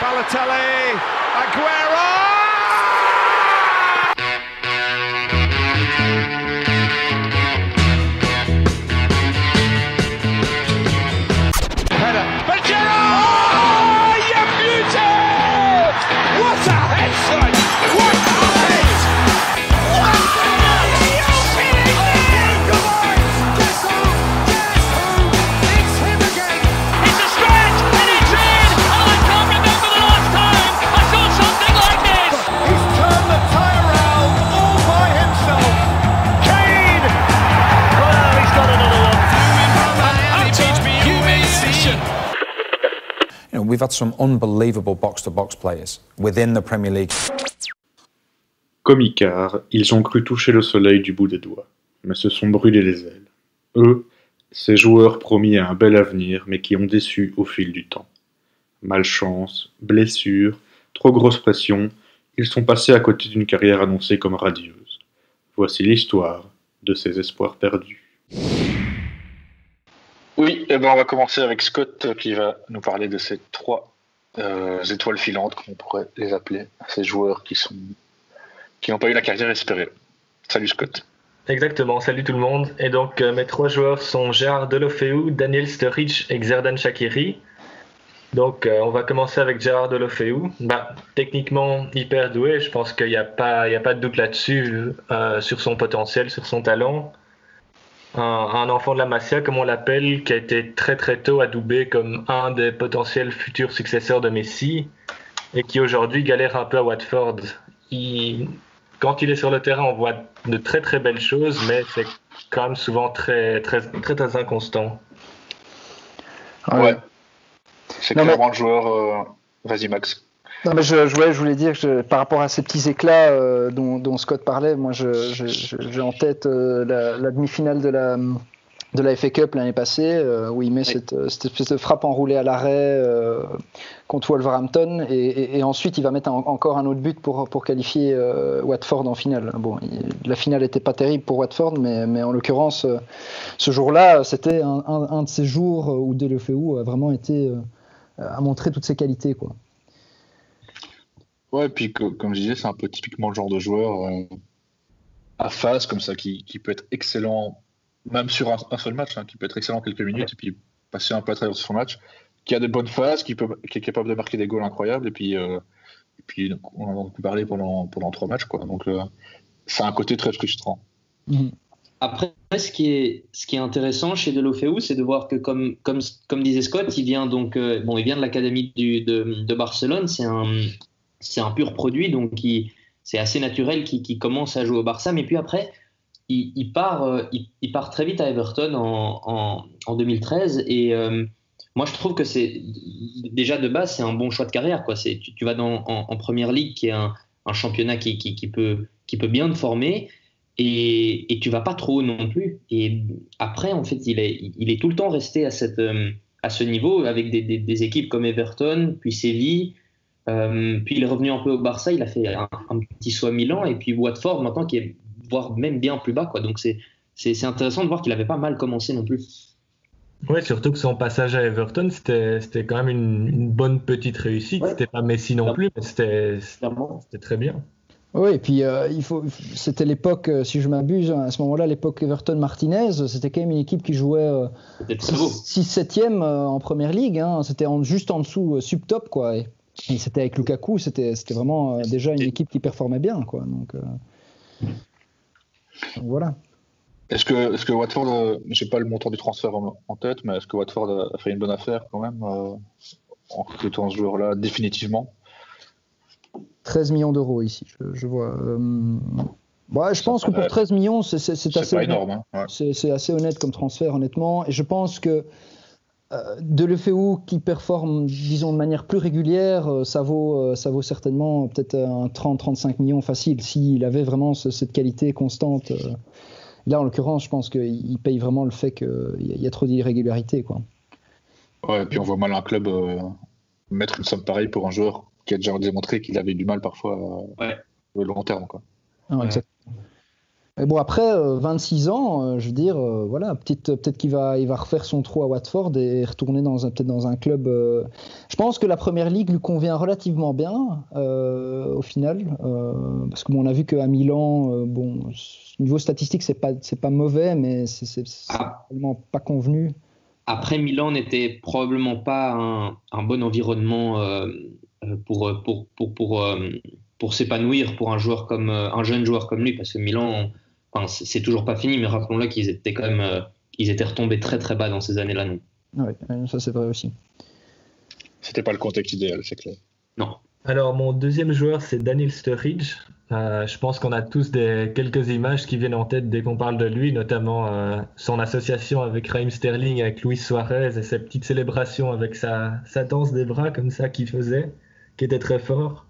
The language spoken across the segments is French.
Balotelli, Aguero! We've had some unbelievable box-to-box players within the Premier League. Comme Icar, ils ont cru toucher le soleil du bout des doigts, mais se sont brûlés les ailes. Eux, ces joueurs promis à un bel avenir, mais qui ont déçu au fil du temps. Malchance, blessures, trop grosse pression, ils sont passés à côté d'une carrière annoncée comme radieuse. Voici l'histoire de ces espoirs perdus. Oui, eh ben on va commencer avec Scott euh, qui va nous parler de ces trois euh, étoiles filantes, comme on pourrait les appeler, ces joueurs qui sont qui n'ont pas eu la carrière espérée. Salut Scott. Exactement, salut tout le monde. Et donc euh, mes trois joueurs sont Gérard Delofeu, Daniel Sturridge et Xerdan Shakiri. Donc on va commencer avec Gérard Delofeu. Bah, techniquement hyper doué, je pense qu'il n'y a, a pas de doute là-dessus, sur son potentiel, sur son talent un, enfant de la Masia, comme on l'appelle, qui a été très très tôt adoubé comme un des potentiels futurs successeurs de Messi et qui aujourd'hui galère un peu à Watford. quand il est sur le terrain, on voit de très très belles choses, mais c'est quand même souvent très très très, très inconstant. Ouais. C'est clairement le joueur. Euh, vas-y Max. Non, mais je, je, voulais dire que par rapport à ces petits éclats euh, dont, Scott parlait, moi j'ai en tête euh, la, demi-finale de la, de la FA Cup l'année passée, euh, où il met cette, cette, espèce de frappe enroulée à l'arrêt contre Wolverhampton, et, ensuite il va mettre encore un autre but pour, pour qualifier Watford en finale. Bon, la finale n'était pas terrible pour Watford, mais, mais en l'occurrence, ce jour-là, c'était un, un, de ces jours où Delefeu a vraiment été a montré toutes ses qualités. Quoi. Ouais, et puis comme je disais, c'est un peu typiquement le genre de joueur euh, à phase comme ça qui, qui, peut être excellent, même sur un, seul match, hein, qui peut être excellent quelques minutes et puis passer un peu à travers son match, qui a des bonnes phases, qui, peut, qui est capable de marquer des goals incroyables et puis, euh, et puis on en a parler pendant, pendant trois matchs. Quoi. Donc euh, c'est un côté très frustrant. Mhm. Après, ce qui est, ce qui est intéressant chez Delofeu, c'est de voir que, comme, comme, comme disait Scott, il vient donc, bon, il vient de l'académie de, de Barcelone. C'est un, c'est un pur produit, donc c'est assez naturel qu'il commence à jouer au Barça. Mais puis après, il, part, euh, il, part très vite à Everton en, 2013. Et euh, moi, je trouve que c'est déjà de base, c'est un bon choix de carrière. Tu, vas dans, en, première ligue, qui est un, championnat qui, peut, qui peut bien te former. Et, et tu vas pas trop non plus. Et après, en fait, il est, il est tout le temps resté à, cette, euh, à ce niveau avec des, des équipes comme Everton, puis Séville, euh, puis il est revenu un peu au Barça, il a fait un, petit saut à Milan, et puis Watford maintenant qui est voire même bien plus bas. Quoi. Donc c'est, c'est, intéressant de voir qu'il n'avait pas mal commencé non plus. Oui, surtout que son passage à Everton, c'était, c'était quand même une, bonne petite réussite. C'était pas Messi non plus, mais c'était, c'était très bien. Oui, et puis euh, il faut, c'était l'époque, euh, si je m'abuse, à ce moment-là, l'époque Everton-Martinez, c'était quand même une équipe qui jouait 6-7e en première ligue. Hein. C'était juste en dessous, sub-top, quoi. Et c'était avec Lukaku, c'était vraiment euh, déjà une équipe qui performait bien. Quoi. Donc, euh, voilà. Est-ce que, est que Watford, euh, je n'ai pas le montant du transfert en, tête, mais est-ce que Watford a fait une bonne affaire quand même en recrutant ce joueur-là définitivement? 13 millions d'euros ici, je, vois. Je pense que pour 13 millions, c'est assez, hein, c'est assez honnête comme transfert, honnêtement. Et je pense que de l'EFEU qui performe, disons, de manière plus régulière, euh, ça vaut, euh, ça vaut certainement peut-être un 30-35 millions facile s'il avait vraiment cette qualité constante. Là, en l'occurrence, je pense qu'il paye vraiment le fait qu'il y, a trop d'irrégularités. Quoi. Ouais, et puis on voit mal un club mettre une somme pareille pour un joueur qui a déjà démontré qu'il avait du mal parfois ouais. au long terme. Quoi. Ah, Mais bon, après, 26 euh, ans, euh, je veux dire, euh, voilà, peut-être qu'il va, il va refaire son trou à Watford et retourner dans un, peut-être dans un club. Je pense que la première ligue lui convient relativement bien, au final, parce que bon, on a vu qu'à Milan, bon, niveau statistique, c'est pas, c'est pas mauvais, mais c'est ah. probablement pas convenu. Après, Milan n'était probablement pas un, un bon environnement pour, pour, pour, pour, pour s'épanouir pour un joueur comme un jeune joueur comme lui, parce que Milan c'est toujours pas fini, mais rappelons-le qu'ils étaient quand même, euh, ils étaient retombés très très bas dans ces années-là. Oui, ça c'est vrai aussi. C'était pas le contexte idéal, c'est clair. Non. Alors mon deuxième joueur c'est Daniel Sturridge. Euh, je pense qu'on a tous des, quelques images qui viennent en tête dès qu'on parle de lui, notamment euh, son association avec Raheem Sterling, avec Luis Suarez et ses petites célébrations avec sa, sa danse des bras comme ça qu'il faisait, qui était très fort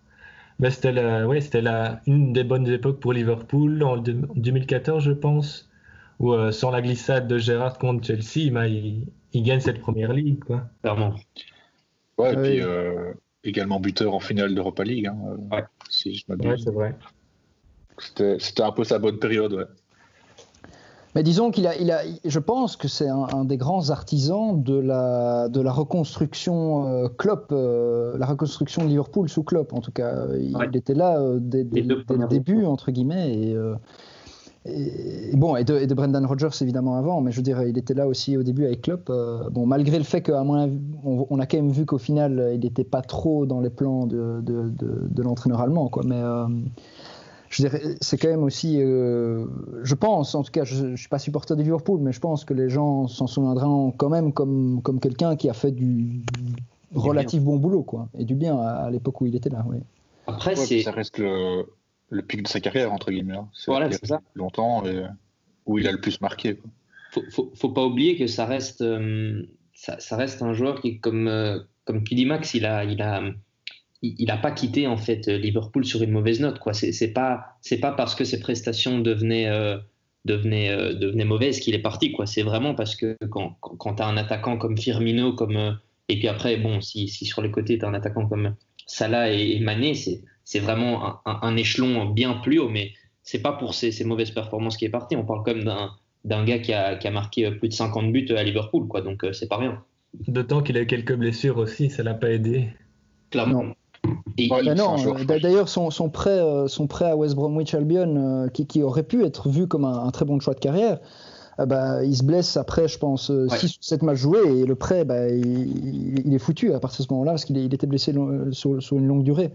c'était ouais, c'était une des bonnes époques pour Liverpool en 2014, je pense, où euh, sans la glissade de Gérard contre Chelsea, bah, il, gagne cette première ligue, quoi. Clairement. Ouais, et puis euh, également buteur en finale d'Europa League, hein, ouais. si je Ouais, c'est vrai. C'était un peu sa bonne période, ouais. Mais disons qu'il a, il a, je pense que c'est un, des grands artisans de la, de la reconstruction euh, Klopp, euh, la reconstruction de Liverpool sous Klopp en tout cas. Il, était là euh, dès, le début entre guillemets et, et bon et de, Brendan Rodgers évidemment avant, mais je veux dire il était là aussi au début avec Klopp. bon malgré le fait qu'à moins on, on, a quand même vu qu'au final il n'était pas trop dans les plans de, de, de l'entraîneur allemand quoi, mais je dirais, c'est quand même aussi, euh, je pense, en tout cas, je, ne suis pas supporter de Liverpool, mais je pense que les gens s'en souviendront quand même comme, comme quelqu'un qui a fait du relatif bon boulot, quoi, et du bien à, l'époque où il était là. Oui. Après, c'est ça reste le, le, pic de sa carrière entre guillemets. Hein. Voilà, c'est ça. Longtemps et où il a le plus marqué. Quoi. Faut, faut, faut, pas oublier que ça reste, euh, ça, ça, reste un joueur qui, comme, euh, comme tu dis Max, il a, il a il n'a pas quitté en fait Liverpool sur une mauvaise note. Quoi. C'est, pas c'est pas parce que ses prestations devenaient euh, devenaient, euh, devenaient mauvaises qu'il est parti. Quoi. C'est vraiment parce que quand, quand tu as un attaquant comme Firmino, comme euh, et puis après bon si, si sur les côtés tu as un attaquant comme Salah et, Mané, c'est c'est vraiment un, un, échelon bien plus haut. Mais c'est pas pour ses, ses mauvaises performances qu'il est parti. On parle comme d'un d'un gars qui a, qui a marqué plus de 50 buts à Liverpool, quoi. Donc c'est pas rien. D'autant qu'il a eu quelques blessures aussi, ça l'a pas aidé. Clairement. non, d'ailleurs, son, son, prêt, euh, son prêt à West Bromwich Albion, euh, qui, qui, aurait pu être vu comme un, très bon choix de carrière, euh, bah, il se blesse après, je pense, 6 ou 7 matchs joués, et le prêt, bah, il, il, est foutu à partir de ce moment-là, parce qu'il il était blessé sur, sur, une longue durée.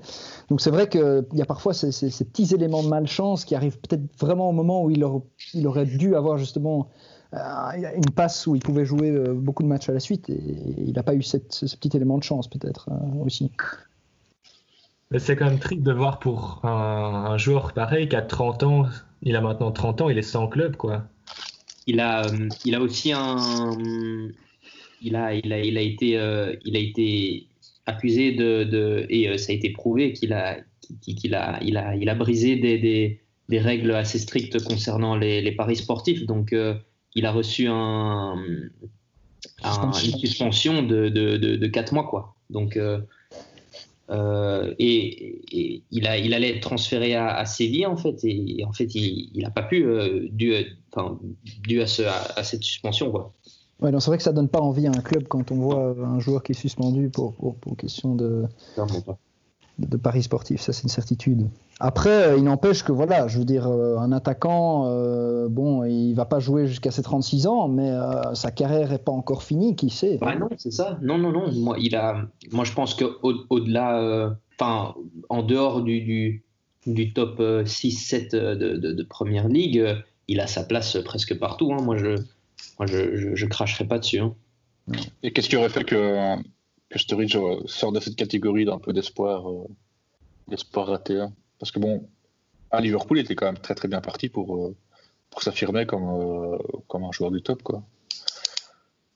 Donc c'est vrai qu'il y a parfois ces, ces, ces, petits éléments de malchance qui arrivent peut-être vraiment au moment où il, aurait, il aurait dû avoir justement une passe où il pouvait jouer beaucoup de matchs à la suite, et il n'a pas eu cette, ce petit élément de chance peut-être aussi. Mais c'est quand même triste de voir pour un, joueur pareil qui a 30 ans, il a maintenant 30 ans, il est sans club, quoi. Il a, euh, il a aussi un. Il a, il a, il a, été, euh, il a été accusé de. de et euh, ça a été prouvé qu'il a, qu'il a, il a, il a brisé des, des, des, règles assez strictes concernant les, les paris sportifs. Donc, il a reçu un, un, une suspension de, de, de, de 4 mois, quoi. Donc. Euh, et, il, a, il allait être transféré à, Séville en fait, et, en fait il n'a pas pu euh, dû, enfin, dû à, ce, à, cette suspension quoi. Ouais, c'est vrai que ça donne pas envie à un club quand on voit un joueur qui est suspendu pour, pour, pour question de de paris sportif, ça c'est une certitude. Après, euh, il n'empêche que voilà, je veux dire, euh, un attaquant, euh, bon, il va pas jouer jusqu'à ses 36 ans, mais sa carrière est pas encore finie, qui sait? Bah Non, c'est ça. Non, non, non. Moi, il a, moi je pense que au-delà, enfin, en dehors du, du, top 6-7 de, de, première ligue, il a sa place presque partout. Hein. Moi, je, moi, je, je, cracherai pas dessus. Hein. Et qu'est-ce qui aurait fait que que Sturridge sort de cette catégorie d'un peu d'espoir, euh, d'espoir raté. Hein. Parce que bon, à Liverpool, il était quand même très très bien parti pour, euh, pour s'affirmer comme, euh, comme un joueur du top. Quoi.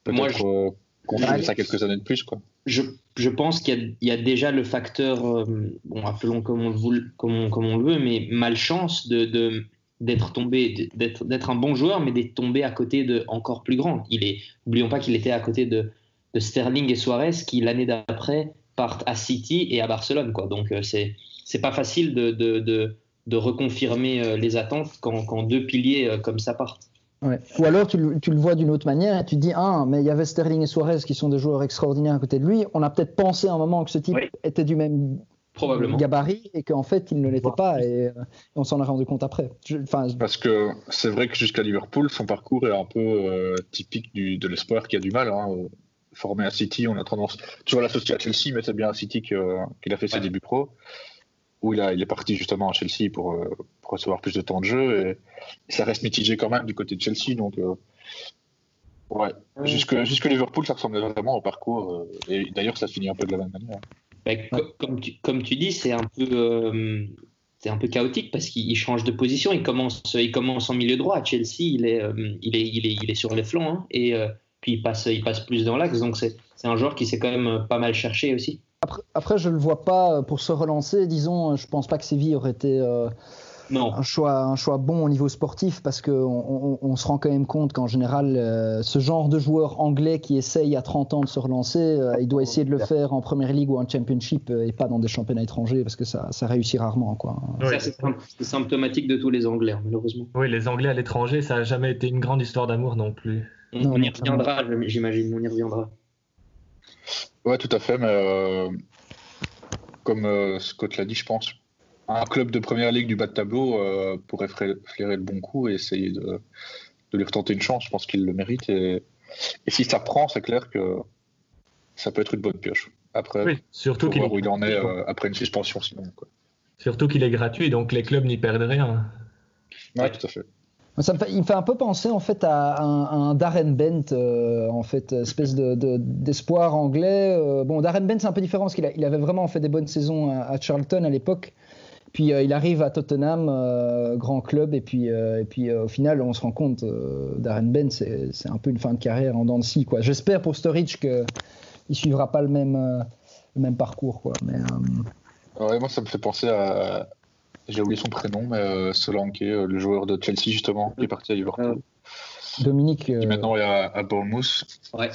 Moi, je... continuer ça quelques années de plus. Quoi. Je, je pense qu'il y, y, a déjà le facteur, bon, appelons comme on, le, comme on, comme on le veut, mais malchance de, de d'être tombé, d'être, d'être un bon joueur, mais d'être tombé à côté de encore plus grand. Il est, oublions pas qu'il était à côté de de Sterling et Suarez qui l'année d'après partent à City et à Barcelone quoi. Donc euh, c'est c'est pas facile de, de, de reconfirmer les attentes quand, quand deux piliers comme ça partent. Ou alors tu le, tu le vois d'une autre manière et tu te dis ah mais il y avait Sterling et Suarez qui sont des joueurs extraordinaires à côté de lui. On a peut-être pensé à un moment que ce type était du même Probablement. gabarit et qu'en fait il ne l'était pas et, on s'en a rendu compte après. Parce que c'est vrai que jusqu'à Liverpool son parcours est un peu euh, typique du, de l'espoir qui a du mal. Hein. Formé à City, on a tendance toujours l'associer à Chelsea, mais c'est bien à City qu'il a fait ses débuts pro où il, a, il est parti justement à Chelsea pour, euh, pour, recevoir plus de temps de jeu. Et, ça reste mitigé quand même du côté de Chelsea. Donc, euh, ouais, jusque, jusque Liverpool, ça ressemblait vraiment au parcours. Euh, et d'ailleurs, ça finit un peu de la même manière. comme, tu, comme tu dis, c'est un peu. c'est un peu chaotique parce qu'il change de position. Il commence, il commence en milieu droit. À Chelsea, il est, il est, il est, il est sur les flancs hein, et puis il passe, il passe plus dans l'axe. Donc c'est un joueur qui s'est quand même pas mal cherché aussi. Après, je ne le vois pas euh, pour se relancer. Disons, je pense pas que Séville aurait été euh, Un, choix, un choix bon au niveau sportif parce qu'on on, se rend quand même compte qu'en général, euh, ce genre de joueur anglais qui essaye à 30 ans de se relancer, il doit essayer de le faire en Première Ligue ou en Championship et pas dans des championnats étrangers parce que ça, ça réussit rarement. Quoi. c'est symptomatique de tous les Anglais, hein, malheureusement. Oui, les Anglais à l'étranger, ça n'a jamais été une grande histoire d'amour non plus. On y reviendra, j'imagine, on y reviendra. Ouais, tout à fait, mais euh, comme euh, Scott l'a dit, je pense, un club de première ligue du bas de tableau euh, pourrait flairer le bon coup et essayer de, de lui retenter une chance. Je pense qu'il le mérite. Et, et, si ça prend, c'est clair que ça peut être une bonne pioche. Après, oui, surtout qu'il où il en est après une suspension sinon. Quoi. Surtout qu'il est gratuit, donc les clubs n'y perdent rien. Ouais, tout à fait il me fait un peu penser en fait à un, Darren Bent, euh, en fait, espèce d'espoir anglais. Euh, bon, Darren Bent c'est un peu différent parce qu'il il avait vraiment fait des bonnes saisons à, Charlton à l'époque. Puis euh, il arrive à Tottenham, grand club, et puis, et puis au final, on se rend compte, Darren Bent, c'est un peu une fin de carrière en dents de scie. J'espère pour Sturridge qu'il ne suivra pas le même, le même parcours. Quoi. Mais, moi, ça me fait penser à, j'ai oublié son prénom, mais euh, Solanke, euh, le joueur de Chelsea justement, qui est parti à Liverpool. Euh, Dominique. Qui maintenant est à, à Bournemouth, ouais.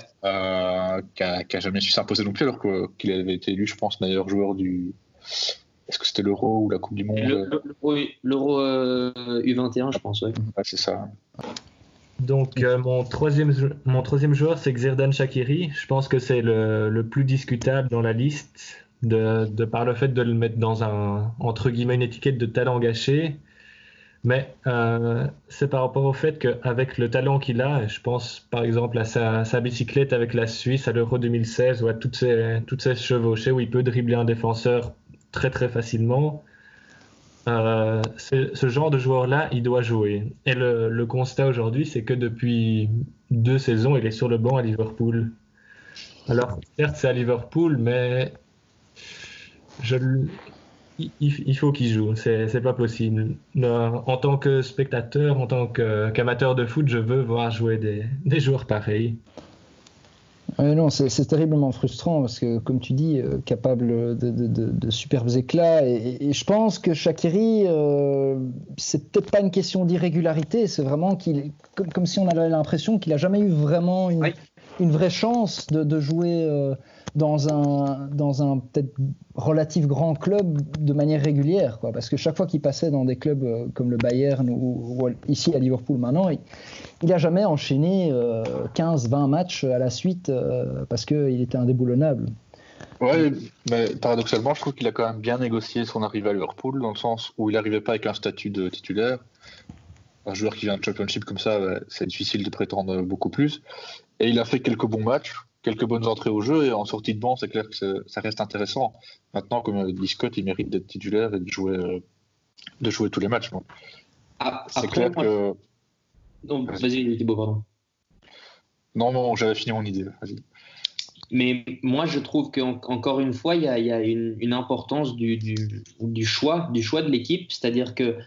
qui, a, jamais su s'imposer non plus, alors qu'il avait été élu, je pense, meilleur joueur du. Est-ce que c'était l'Euro ou la Coupe du Monde? L'Euro U21, je pense, ouais. ouais c'est ça. Donc mon, troisième, mon troisième joueur, c'est Xerdan Shakiri. Je pense que c'est le, le, plus discutable dans la liste de, par le fait de le mettre dans un, entre guillemets, une étiquette de talent gâché. Mais euh, c'est par rapport au fait qu'avec le talent qu'il a, je pense par exemple à sa, bicyclette avec la Suisse à l'Euro 2016 ou à toutes ces, toutes ces chevauchées où il peut dribbler un défenseur très très facilement. Euh, ce genre de joueur-là, il doit jouer. Et le constat aujourd'hui, c'est que depuis deux saisons, il est sur le banc à Liverpool. Alors, certes, c'est à Liverpool, mais je, il, faut qu'il joue, c'est pas possible. En tant que spectateur, en tant qu'amateur de foot, je veux voir jouer des, des joueurs pareils. non, c'est terriblement frustrant parce que, comme tu dis, euh, capable de, de, superbes éclats. Et, je pense que Shakiri, euh, c'est peut-être pas une question d'irrégularité, c'est vraiment qu'il, comme, comme, si on avait l'impression qu'il a jamais eu vraiment une, une vraie chance de, jouer. Euh, dans un, dans un peut-être relatif grand club de manière régulière. Parce que chaque fois qu'il passait dans des clubs euh, comme le Bayern ou, ici à Liverpool maintenant, il n'a jamais enchaîné 15-20 euh, matchs à la suite parce qu'il était indéboulonnable. Ouais, mais paradoxalement, je trouve qu'il a quand même bien négocié son arrivée à Liverpool, dans le sens où il n'arrivait pas avec un statut de titulaire. Un joueur qui vient de Championship comme ça, c'est difficile de prétendre beaucoup plus. Et il a fait quelques bons matchs quelques bonnes entrées au jeu et en sortie de banc, c'est clair que ça reste intéressant. Maintenant, comme dit Scott, il mérite d'être titulaire et de jouer, euh, de jouer tous les matchs. Ah, c'est clair que. vas-y, Thibaut, pardon. Non, non, j'avais fini mon idée. Mais moi, je trouve qu'encore une fois, il y a, une, importance du, du, choix, du choix de l'équipe. C'est-à-dire que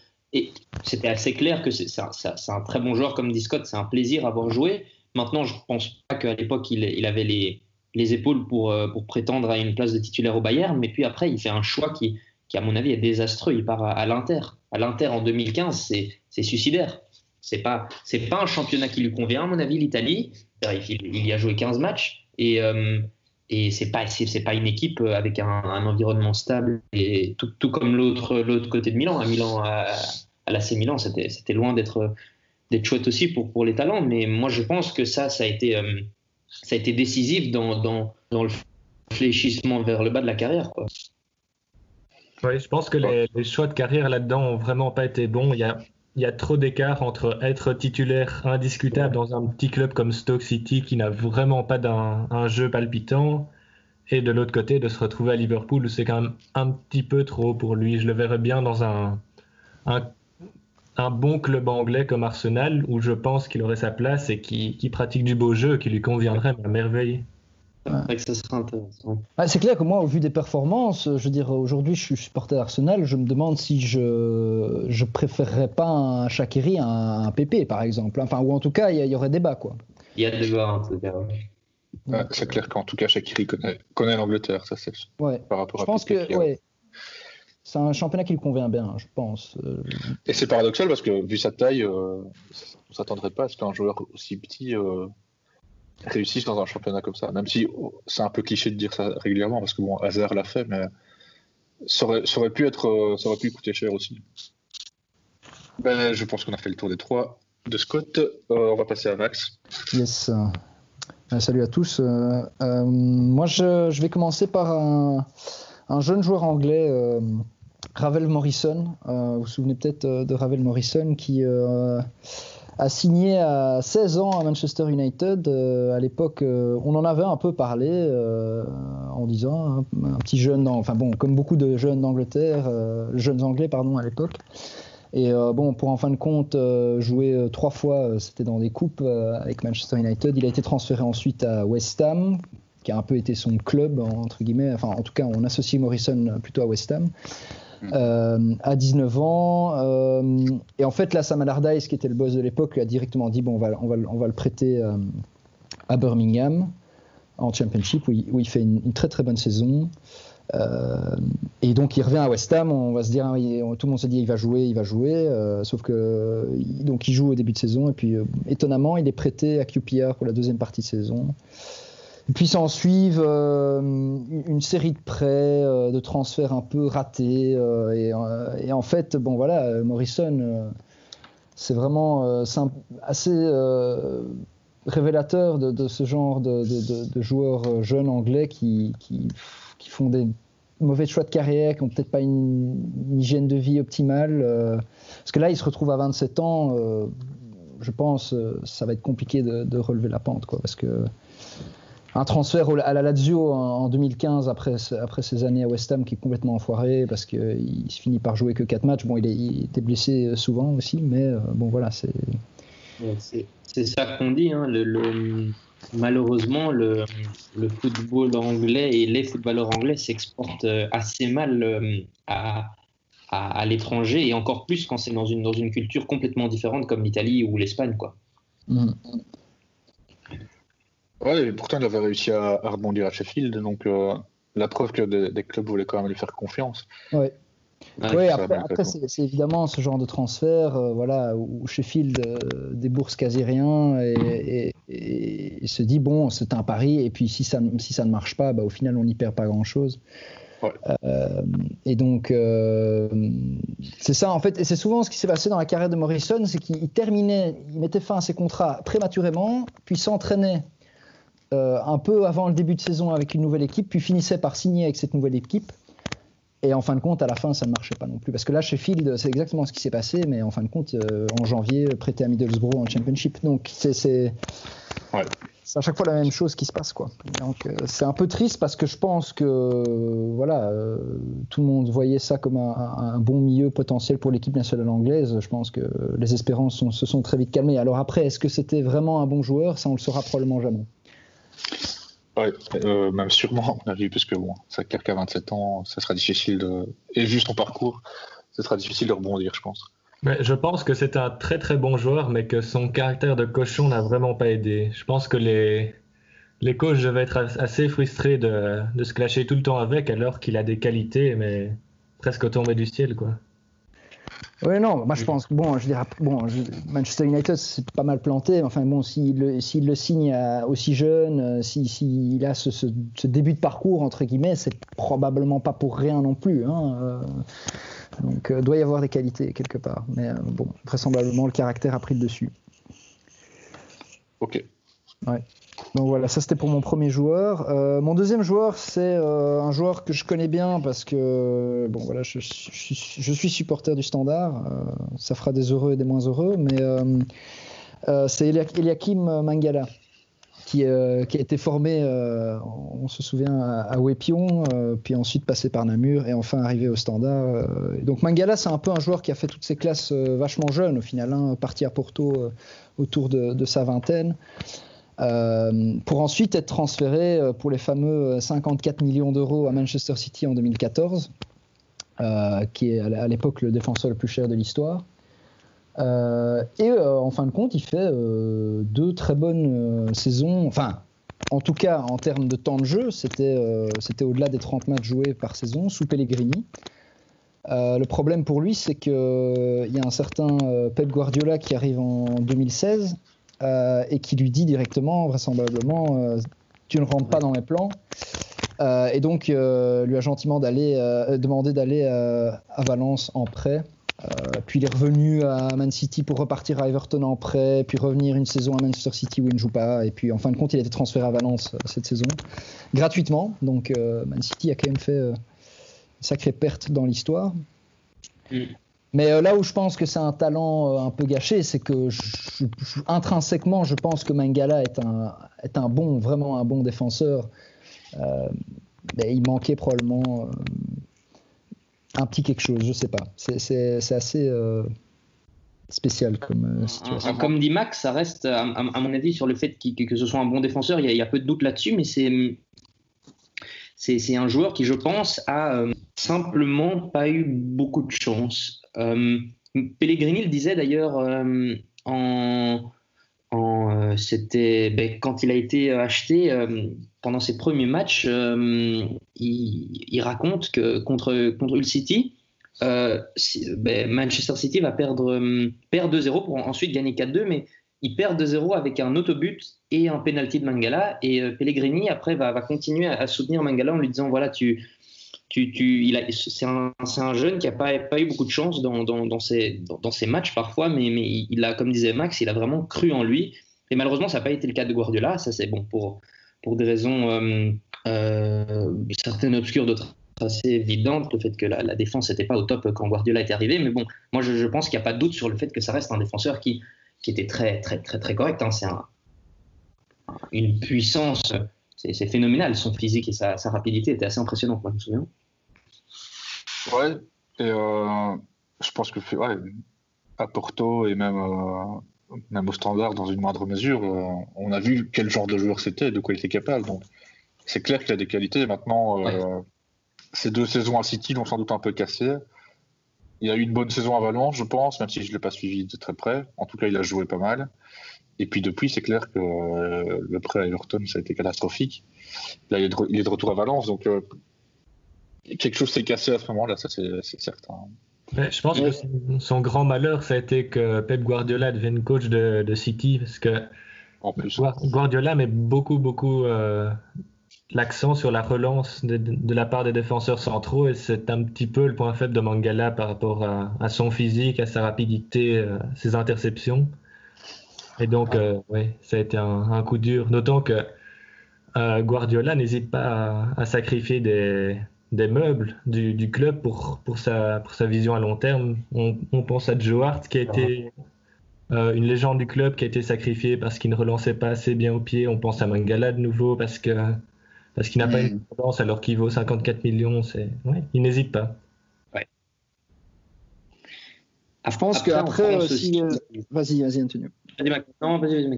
c'était assez clair que c'est un, un, très bon joueur, comme dit Scott, c'est un plaisir à avoir joué. Maintenant, je ne pense pas qu'à l'époque, il, avait les, les épaules pour, euh, pour, prétendre à une place de titulaire au Bayern, mais puis après, il fait un choix qui, à mon avis, est désastreux. Il part à, l'Inter. À l'Inter en 2015, c'est suicidaire. C'est pas, pas un championnat qui lui convient, à mon avis, l'Italie. Il, y a joué 15 matchs. Et, euh, et pas une équipe avec un, environnement stable tout, comme l'autre côté de Milan à Milan à, l'AC Milan c'était loin d'être d'être chouette aussi pour pour les talents mais moi je pense que ça ça a été ça a été décisif dans, dans, le fléchissement vers le bas de la carrière quoi. Oui, je pense que les, choix de carrière là-dedans ont vraiment pas été bons. Il y a il y a trop d'écart entre être titulaire indiscutable dans un petit club comme Stoke City qui n'a vraiment pas d'un jeu palpitant et de l'autre côté de se retrouver à Liverpool où c'est quand même un petit peu trop pour lui. Je le verrais bien dans un, un, un bon club anglais comme Arsenal où je pense qu'il aurait sa place et qui, qui pratique du beau jeu qui lui conviendrait à merveille. C'est clair que moi, au vu des performances, je veux dire, aujourd'hui, je suis supporter Arsenal, je me demande si je, je préférerais pas un Shakiri à un, PP, par exemple. Enfin, ou en tout cas, il y, aurait débat, quoi. Il y a débat, en tout cas. c'est clair qu'en tout cas, Shakiri connaît, connaît l'Angleterre, ça c'est ouais. par rapport je pense que ouais, c'est un championnat qui lui convient bien, je pense. Et c'est paradoxal parce que vu sa taille, euh, on s'attendrait pas à ce qu'un joueur aussi petit euh, réussissent dans un championnat comme ça. Même si oh, c'est un peu cliché de dire ça régulièrement, parce que bon, Hazard l'a fait, mais ça aurait, ça aurait, pu être, euh, ça aurait pu coûter cher aussi. Ben, je pense qu'on a fait le tour des trois de Scott. Euh, on va passer à Max. Yes. Euh, salut à tous. moi, je, je, vais commencer par un, un jeune joueur anglais. Ravel Morrison, vous vous souvenez peut-être de Ravel Morrison qui a signé à 16 ans à Manchester United. Euh, à l'époque, euh, on en avait un peu parlé euh, en disant hein, un petit jeune, enfin bon, comme beaucoup de jeunes d'Angleterre, jeunes anglais pardon à l'époque. Et bon, pour en fin de compte jouer trois fois, c'était dans des coupes avec Manchester United. Il a été transféré ensuite à West Ham, qui a un peu été son club entre guillemets. Enfin, en tout cas, on associe Morrison plutôt à West Ham. Euh, à 19 ans. Euh, et en fait, là, Sam Allardyce, qui était le boss de l'époque, lui a directement dit bon, on va, on va, on va le prêter euh, à Birmingham en Championship, où il, fait une, très très bonne saison. et donc il revient à West Ham, on va se dire, tout le monde se dit il va jouer, il va jouer, sauf que donc il joue au début de saison et puis étonnamment il est prêté à QPR pour la deuxième partie de saison. Puis s'en suivent euh, une série de prêts, euh, de transferts un peu ratés. Euh, et, en fait, bon voilà, Morrison, c'est vraiment assez révélateur de, ce genre de, joueurs jeunes anglais qui, font des mauvais choix de carrière, qui n'ont peut-être pas une, hygiène de vie optimale. parce que là, il se retrouve à 27 ans. je pense ça va être compliqué de, relever la pente, quoi, parce que un transfert à la Lazio en 2015 après, après ces années à West Ham qui est complètement enfoiré parce qu'il se finit par jouer que 4 matchs. Bon, il, était blessé souvent aussi, mais euh, bon, voilà, c'est. C'est ça qu'on dit. Hein, le, malheureusement, le, le, football anglais et les footballeurs anglais s'exportent euh, assez mal euh, à, à, l'étranger et encore plus quand c'est dans une, dans une culture complètement différente comme l'Italie ou l'Espagne. quoi. Mmh. Ouais, et pourtant il avait réussi à, rebondir à Sheffield, donc euh, la preuve que des, clubs voulaient quand même lui faire confiance. Ouais. Ouais, après, c'est évidemment ce genre de transfert euh, voilà, où Sheffield euh, débourse quasi rien et, se dit bon, c'est un pari, et puis si ça, si ça ne marche pas, bah, au final on n'y perd pas grand chose. Ouais. et donc, c'est ça en fait, et c'est souvent ce qui s'est passé dans la carrière de Morrison, c'est qu'il terminait, il mettait fin à ses contrats prématurément, puis s'entraînait euh, un peu avant le début de saison avec une nouvelle équipe, puis finissait par signer avec cette nouvelle équipe. Et en fin de compte, à la fin, ça ne marchait pas non plus. Parce que là, Sheffield, c'est exactement ce qui s'est passé, mais en fin de compte, euh, en janvier, prêté à Middlesbrough en Championship. Donc, c'est ouais. à chaque fois la même chose qui se passe. Quoi. Donc, euh, c'est un peu triste parce que je pense que voilà, tout le monde voyait ça comme un, un bon milieu potentiel pour l'équipe nationale anglaise. Je pense que les espérances se sont très vite calmées. Alors après, est-ce que c'était vraiment un bon joueur? Ça, on le saura probablement jamais. Ouais, euh, même sûrement, on a vu, parce que bon, ça qu'à 27 ans, ça sera difficile de. Et juste en parcours, ça sera difficile de rebondir, je pense. Mais je pense que c'est un très très bon joueur, mais que son caractère de cochon n'a vraiment pas aidé. Je pense que les, les coachs devaient être assez frustrés de, de se clasher tout le temps avec, alors qu'il a des qualités, mais presque tombées du ciel, quoi. Oui, non, moi je pense que bon, je dirais, bon, Manchester United c'est pas mal planté, enfin bon, s'il le, le signe aussi jeune, s'il si, a ce, ce, début de parcours, entre guillemets, c'est probablement pas pour rien non plus. Hein, donc il doit y avoir des qualités quelque part. Mais bon, vraisemblablement le caractère a pris le dessus. Ok. Ouais. Donc voilà, ça c'était pour mon premier joueur. Euh, mon deuxième joueur, c'est euh, un joueur que je connais bien parce que bon voilà, je, suis supporter du Standard. Euh, ça fera des heureux et des moins heureux, mais c'est Eliakim Mangala. Qui, a été formé, on se souvient, à, à puis ensuite passé par Namur et enfin arrivé au Standard. donc Mangala, c'est un peu un joueur qui a fait toutes ses classes vachement jeune au final, hein, parti à Porto autour de, sa vingtaine. Euh, pour ensuite être transféré euh, pour les fameux 54 millions d'euros à Manchester City en 2014, euh, qui est à l'époque le défenseur le plus cher de l'histoire. et en fin de compte, il fait deux très bonnes saisons. Enfin, en tout cas, en termes de temps de jeu, c'était au-delà des 30 matchs joués par saison sous Pellegrini. le problème pour lui, c'est qu'il y a un certain Pep Guardiola qui arrive en 2016 euh, et qui lui dit directement, vraisemblablement, euh, tu ne rentres pas dans mes plans. Euh, et donc lui a gentiment d'aller demander d'aller à Valence en prêt. puis il est revenu à Man City pour repartir à Everton en prêt, puis revenir une saison à Manchester City où il ne joue pas. Et puis en fin de compte, il a été transféré à Valence cette saison, gratuitement. Donc Man City a quand même fait une sacrée perte dans l'histoire. Mais euh, là où je pense que c'est un talent euh, un peu gâché, c'est que intrinsèquement, je pense que Mangala est un, est un bon, vraiment un bon défenseur. Euh, mais il manquait probablement un petit quelque chose, je sais pas. C'est assez spécial comme situation. Comme dit Max, ça reste, à, mon avis, sur le fait que ce soit un bon défenseur, il y a, peu de doute là-dessus, mais c'est c'est un joueur qui, je pense, a simplement pas eu beaucoup de chance. Euh, Pellegrini le disait d'ailleurs euh, en, euh, c'était ben, quand il a été acheté pendant ses premiers matchs, il, raconte que contre contre Hull City, ben, Manchester City va perdre perd 2-0 pour ensuite gagner 4-2, mais il perd 2-0 avec un autobut et un penalty de Mangala. Et Pellegrini après va, va continuer à, à, soutenir Mangala en lui disant voilà tu tu, tu, c'est un, un, jeune qui n'a pas, pas, eu beaucoup de chance dans, dans, dans, ses, dans, ses, matchs parfois, mais, mais, il a, comme disait Max, il a vraiment cru en lui. Et malheureusement, ça n'a pas été le cas de Guardiola. Ça, c'est bon pour, pour des raisons euh, euh, certaines obscures, d'autres assez évidentes. Le fait que la, défense n'était pas au top quand Guardiola est arrivé. Mais bon, moi, je, je pense qu'il n'y a pas de doute sur le fait que ça reste un défenseur qui, qui était très, très, très, très correct. Hein. C'est un, une puissance c'est phénoménal. Son physique et sa, rapidité étaient assez impressionnants, moi, je me souviens. Ouais, et euh, je pense que ouais, à Porto et même, euh, même au standard, dans une moindre mesure, euh, on a vu quel genre de joueur c'était, de quoi il était capable. Donc, c'est clair qu'il a des qualités. Maintenant, ces deux saisons à City l'ont sans doute un peu cassé. Il a eu une bonne saison à Valence, je pense, même si je ne l'ai pas suivi de très près. En tout cas, il a joué pas mal. Et puis depuis, c'est clair que euh, le prêt à Everton, ça a été catastrophique. Là, il est de, retour à Valence, donc euh, quelque chose s'est cassé à ce moment-là, ça c'est certain. je pense que son grand malheur, ça a été que Pep Guardiola devienne coach de, City, parce que en plus. Guardiola met beaucoup, beaucoup euh, l'accent sur la relance de, la part des défenseurs centraux, et c'est un petit peu le point faible de Mangala par rapport à, à son physique, à sa rapidité, ses interceptions. Et donc, euh, oui, ça a été un, coup dur. D'autant que euh, Guardiola n'hésite pas à, sacrifier des, des meubles du, du, club pour, pour, sa, pour sa vision à long terme. On, on pense à Joe Hart, qui a été euh, une légende du club, qui a été sacrifié parce qu'il ne relançait pas assez bien au pied. On pense à Mangala de nouveau parce que parce qu'il n'a pas une relance alors qu'il vaut 54 millions. C'est, ouais, il n'hésite pas. Ouais. je pense qu'après aussi. Vas-y, vas-y, Antonio. Non, vas-y, vas-y,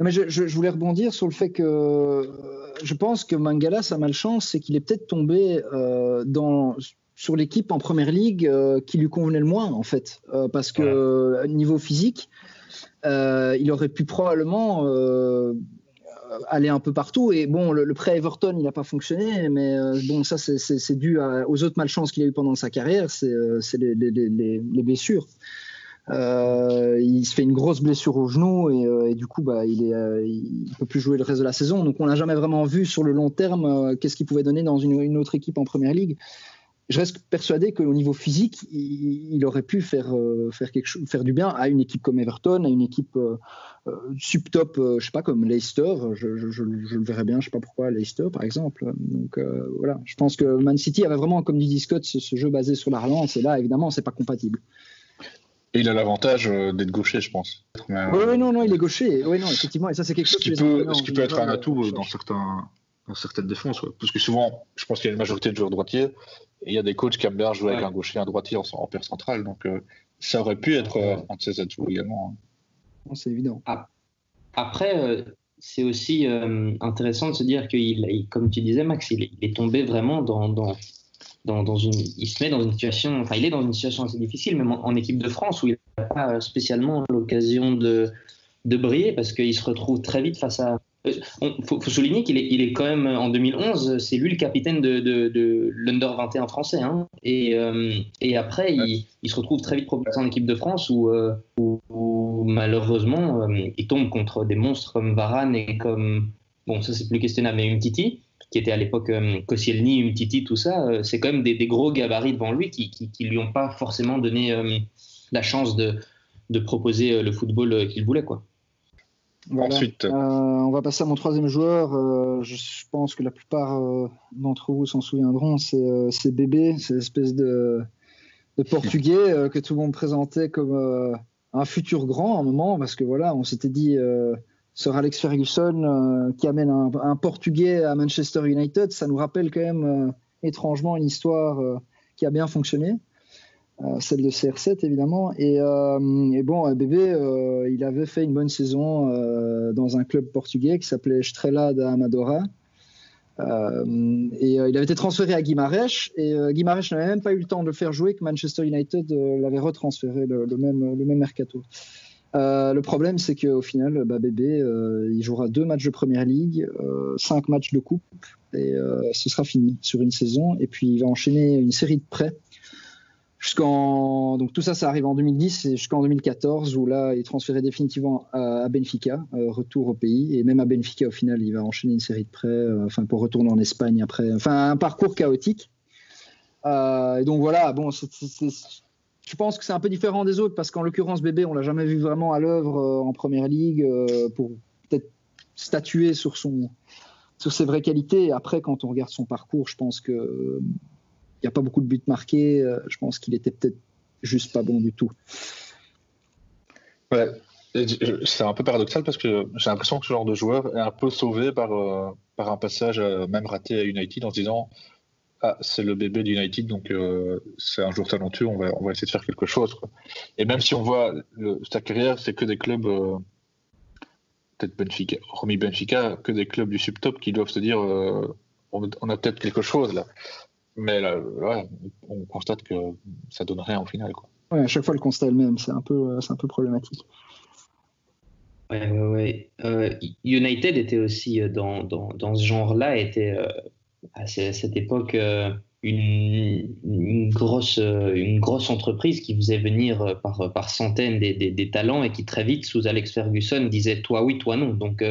mais je, je, voulais rebondir sur le fait que je pense que Mangala, sa malchance, c'est qu'il est peut-être tombé euh, dans, sur l'équipe en première ligue euh, qui lui convenait le moins, en fait. Euh, parce que niveau physique, il aurait pu probablement aller un peu partout. Et bon, le, prêt Everton, il n'a pas fonctionné, mais bon, ça, c'est dû aux autres malchances qu'il a eu pendant sa carrière, c'est les, les, blessures. Euh, il se fait une grosse blessure au genou et, euh, du coup, bah, il ne peut plus jouer le reste de la saison. Donc, on n'a jamais vraiment vu sur le long terme euh, qu'est-ce qu'il pouvait donner dans une, autre équipe en première ligue. Je reste persuadé qu'au niveau physique, il, aurait pu faire, faire, quelque chose, faire du bien à une équipe comme Everton, à une équipe sub-top, je sais pas, comme Leicester. Je, je, je, le verrais bien, je sais pas pourquoi, Leicester par exemple. Donc voilà, je pense que Man City avait vraiment, comme dit Scott, ce, ce jeu basé sur la relance et là, évidemment, c'est pas compatible. Et il a l'avantage euh, d'être gaucher, je pense. oui, oui, non, non, il est gaucher. Oui, non, effectivement, et ça, c'est quelque chose qui peut, ce qui peut être un atout euh, dans, certains, dans certaines défenses. Parce que souvent, je pense qu'il y a une majorité de joueurs droitiers, et il y a des coachs qui aiment bien jouer avec un gaucher et un droitier en, en paire centrale. Donc, euh, ça aurait pu être un de ces atouts également. Hein. C'est évident. Ah. Après, c'est aussi intéressant de se dire qu'il, comme tu disais, Max, il est, tombé vraiment dans, dans dans, une, il se met dans une situation, enfin, il est dans une situation assez difficile, même en, équipe de France, où il n'a pas spécialement l'occasion de, de briller, parce qu'il se retrouve très vite face à. Il faut, souligner qu'il est, quand même, en 2011, c'est lui le capitaine de, de, de l'Under 21 français. Hein, et, euh, et après, il, se retrouve très vite propulsé en équipe de France, où, euh, malheureusement, euh, il tombe contre des monstres comme Varane et comme. Bon, ça c'est plus questionnable, mais Umtiti qui était à l'époque euh, Koscielny, Umtiti, tout ça, euh, c'est quand même des, gros gabarits devant lui qui, qui, lui ont pas forcément donné euh, la chance de, de proposer le football qu'il voulait, quoi. Ensuite, on va passer à mon troisième joueur. je pense que la plupart d'entre vous s'en souviendront. C'est Bébé, c'est l'espèce de, de, Portugais que tout le monde présentait comme un futur grand à un moment, parce que voilà, on s'était dit sur Alex Ferguson euh, qui amène un, Portugais à Manchester United, ça nous rappelle quand même euh, étrangement une histoire euh, qui a bien fonctionné, celle de CR7 évidemment. Et, bon, bébé, il avait fait une bonne saison dans un club portugais qui s'appelait Estrela da Amadora. et il avait été transféré à Guimarães et Guimarães n'avait même pas eu le temps de le faire jouer que Manchester United l'avait retransféré le, même, le même mercato. Euh, le problème, c'est qu'au final, bah, Bébé, euh, il jouera deux matchs de première ligue, euh, cinq matchs de coupe, et ce sera fini sur une saison. Et puis, il va enchaîner une série de prêts Donc, tout ça, ça arrive en 2010 et jusqu'en 2014, où là, il est transféré définitivement à, Benfica, retour au pays. Et même à Benfica, au final, il va enchaîner une série de prêts, enfin, pour retourner en Espagne après. Enfin, un parcours chaotique. et donc, voilà, bon, je pense que c'est un peu différent des autres parce qu'en l'occurrence, Bébé, on l'a jamais vu vraiment à l'œuvre euh, en première ligue euh, pour peut-être statuer sur son sur ses vraies qualités. Après, quand on regarde son parcours, je pense que il n'y a pas beaucoup de buts marqués. Euh, je pense qu'il était peut-être juste pas bon du tout. Ouais, c'est un peu paradoxal parce que j'ai l'impression que ce genre de joueur est un peu sauvé par, par un passage même raté à United en se disant ah, c'est le bébé d'United, donc euh, c'est un joueur talentueux, on va, on va essayer de faire quelque chose. Et même si on voit sa carrière, c'est que des clubs, euh, peut-être Benfica, hormis Benfica, que des clubs du subtop qui doivent se dire euh, on, a peut-être quelque chose là. Mais là, on constate que ça donne rien au final. Quoi. Ouais, à chaque fois le constat est le même, c'est un peu, c'est un peu problématique. Ouais, ouais, ouais. United était aussi dans, dans, dans ce genre-là, était à cette époque euh, une, grosse, euh, une grosse entreprise qui faisait venir euh, par, par centaines des, des, talents et qui très vite, sous Alex Ferguson, disait toi oui, toi non. Donc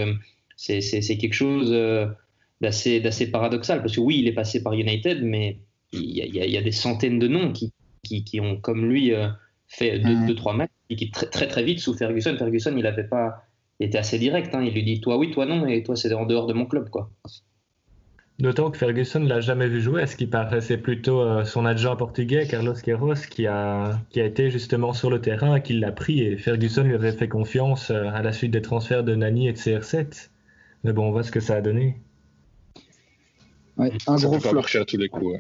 c'est quelque chose d'assez paradoxal parce que oui, il est passé par United, mais il y, a, il y a des centaines de noms qui, qui, qui ont, comme lui, fait deux, deux, trois matchs et qui très, très, très vite, sous Ferguson, Ferguson, il avait pas. Il était assez direct, hein. il lui dit toi oui, toi non, et toi c'est en dehors de mon club. quoi. D'autant que Ferguson l'a jamais vu jouer, ce qui paraissait plutôt euh, son adjoint portugais, Carlos Queiroz, qui a, qui a été justement sur le terrain, qui l'a pris, et Ferguson lui avait fait confiance euh, à la suite des transferts de Nani et de CR7. Mais bon, on voit ce que ça a donné. Ouais, un gros flop. à tous les coups.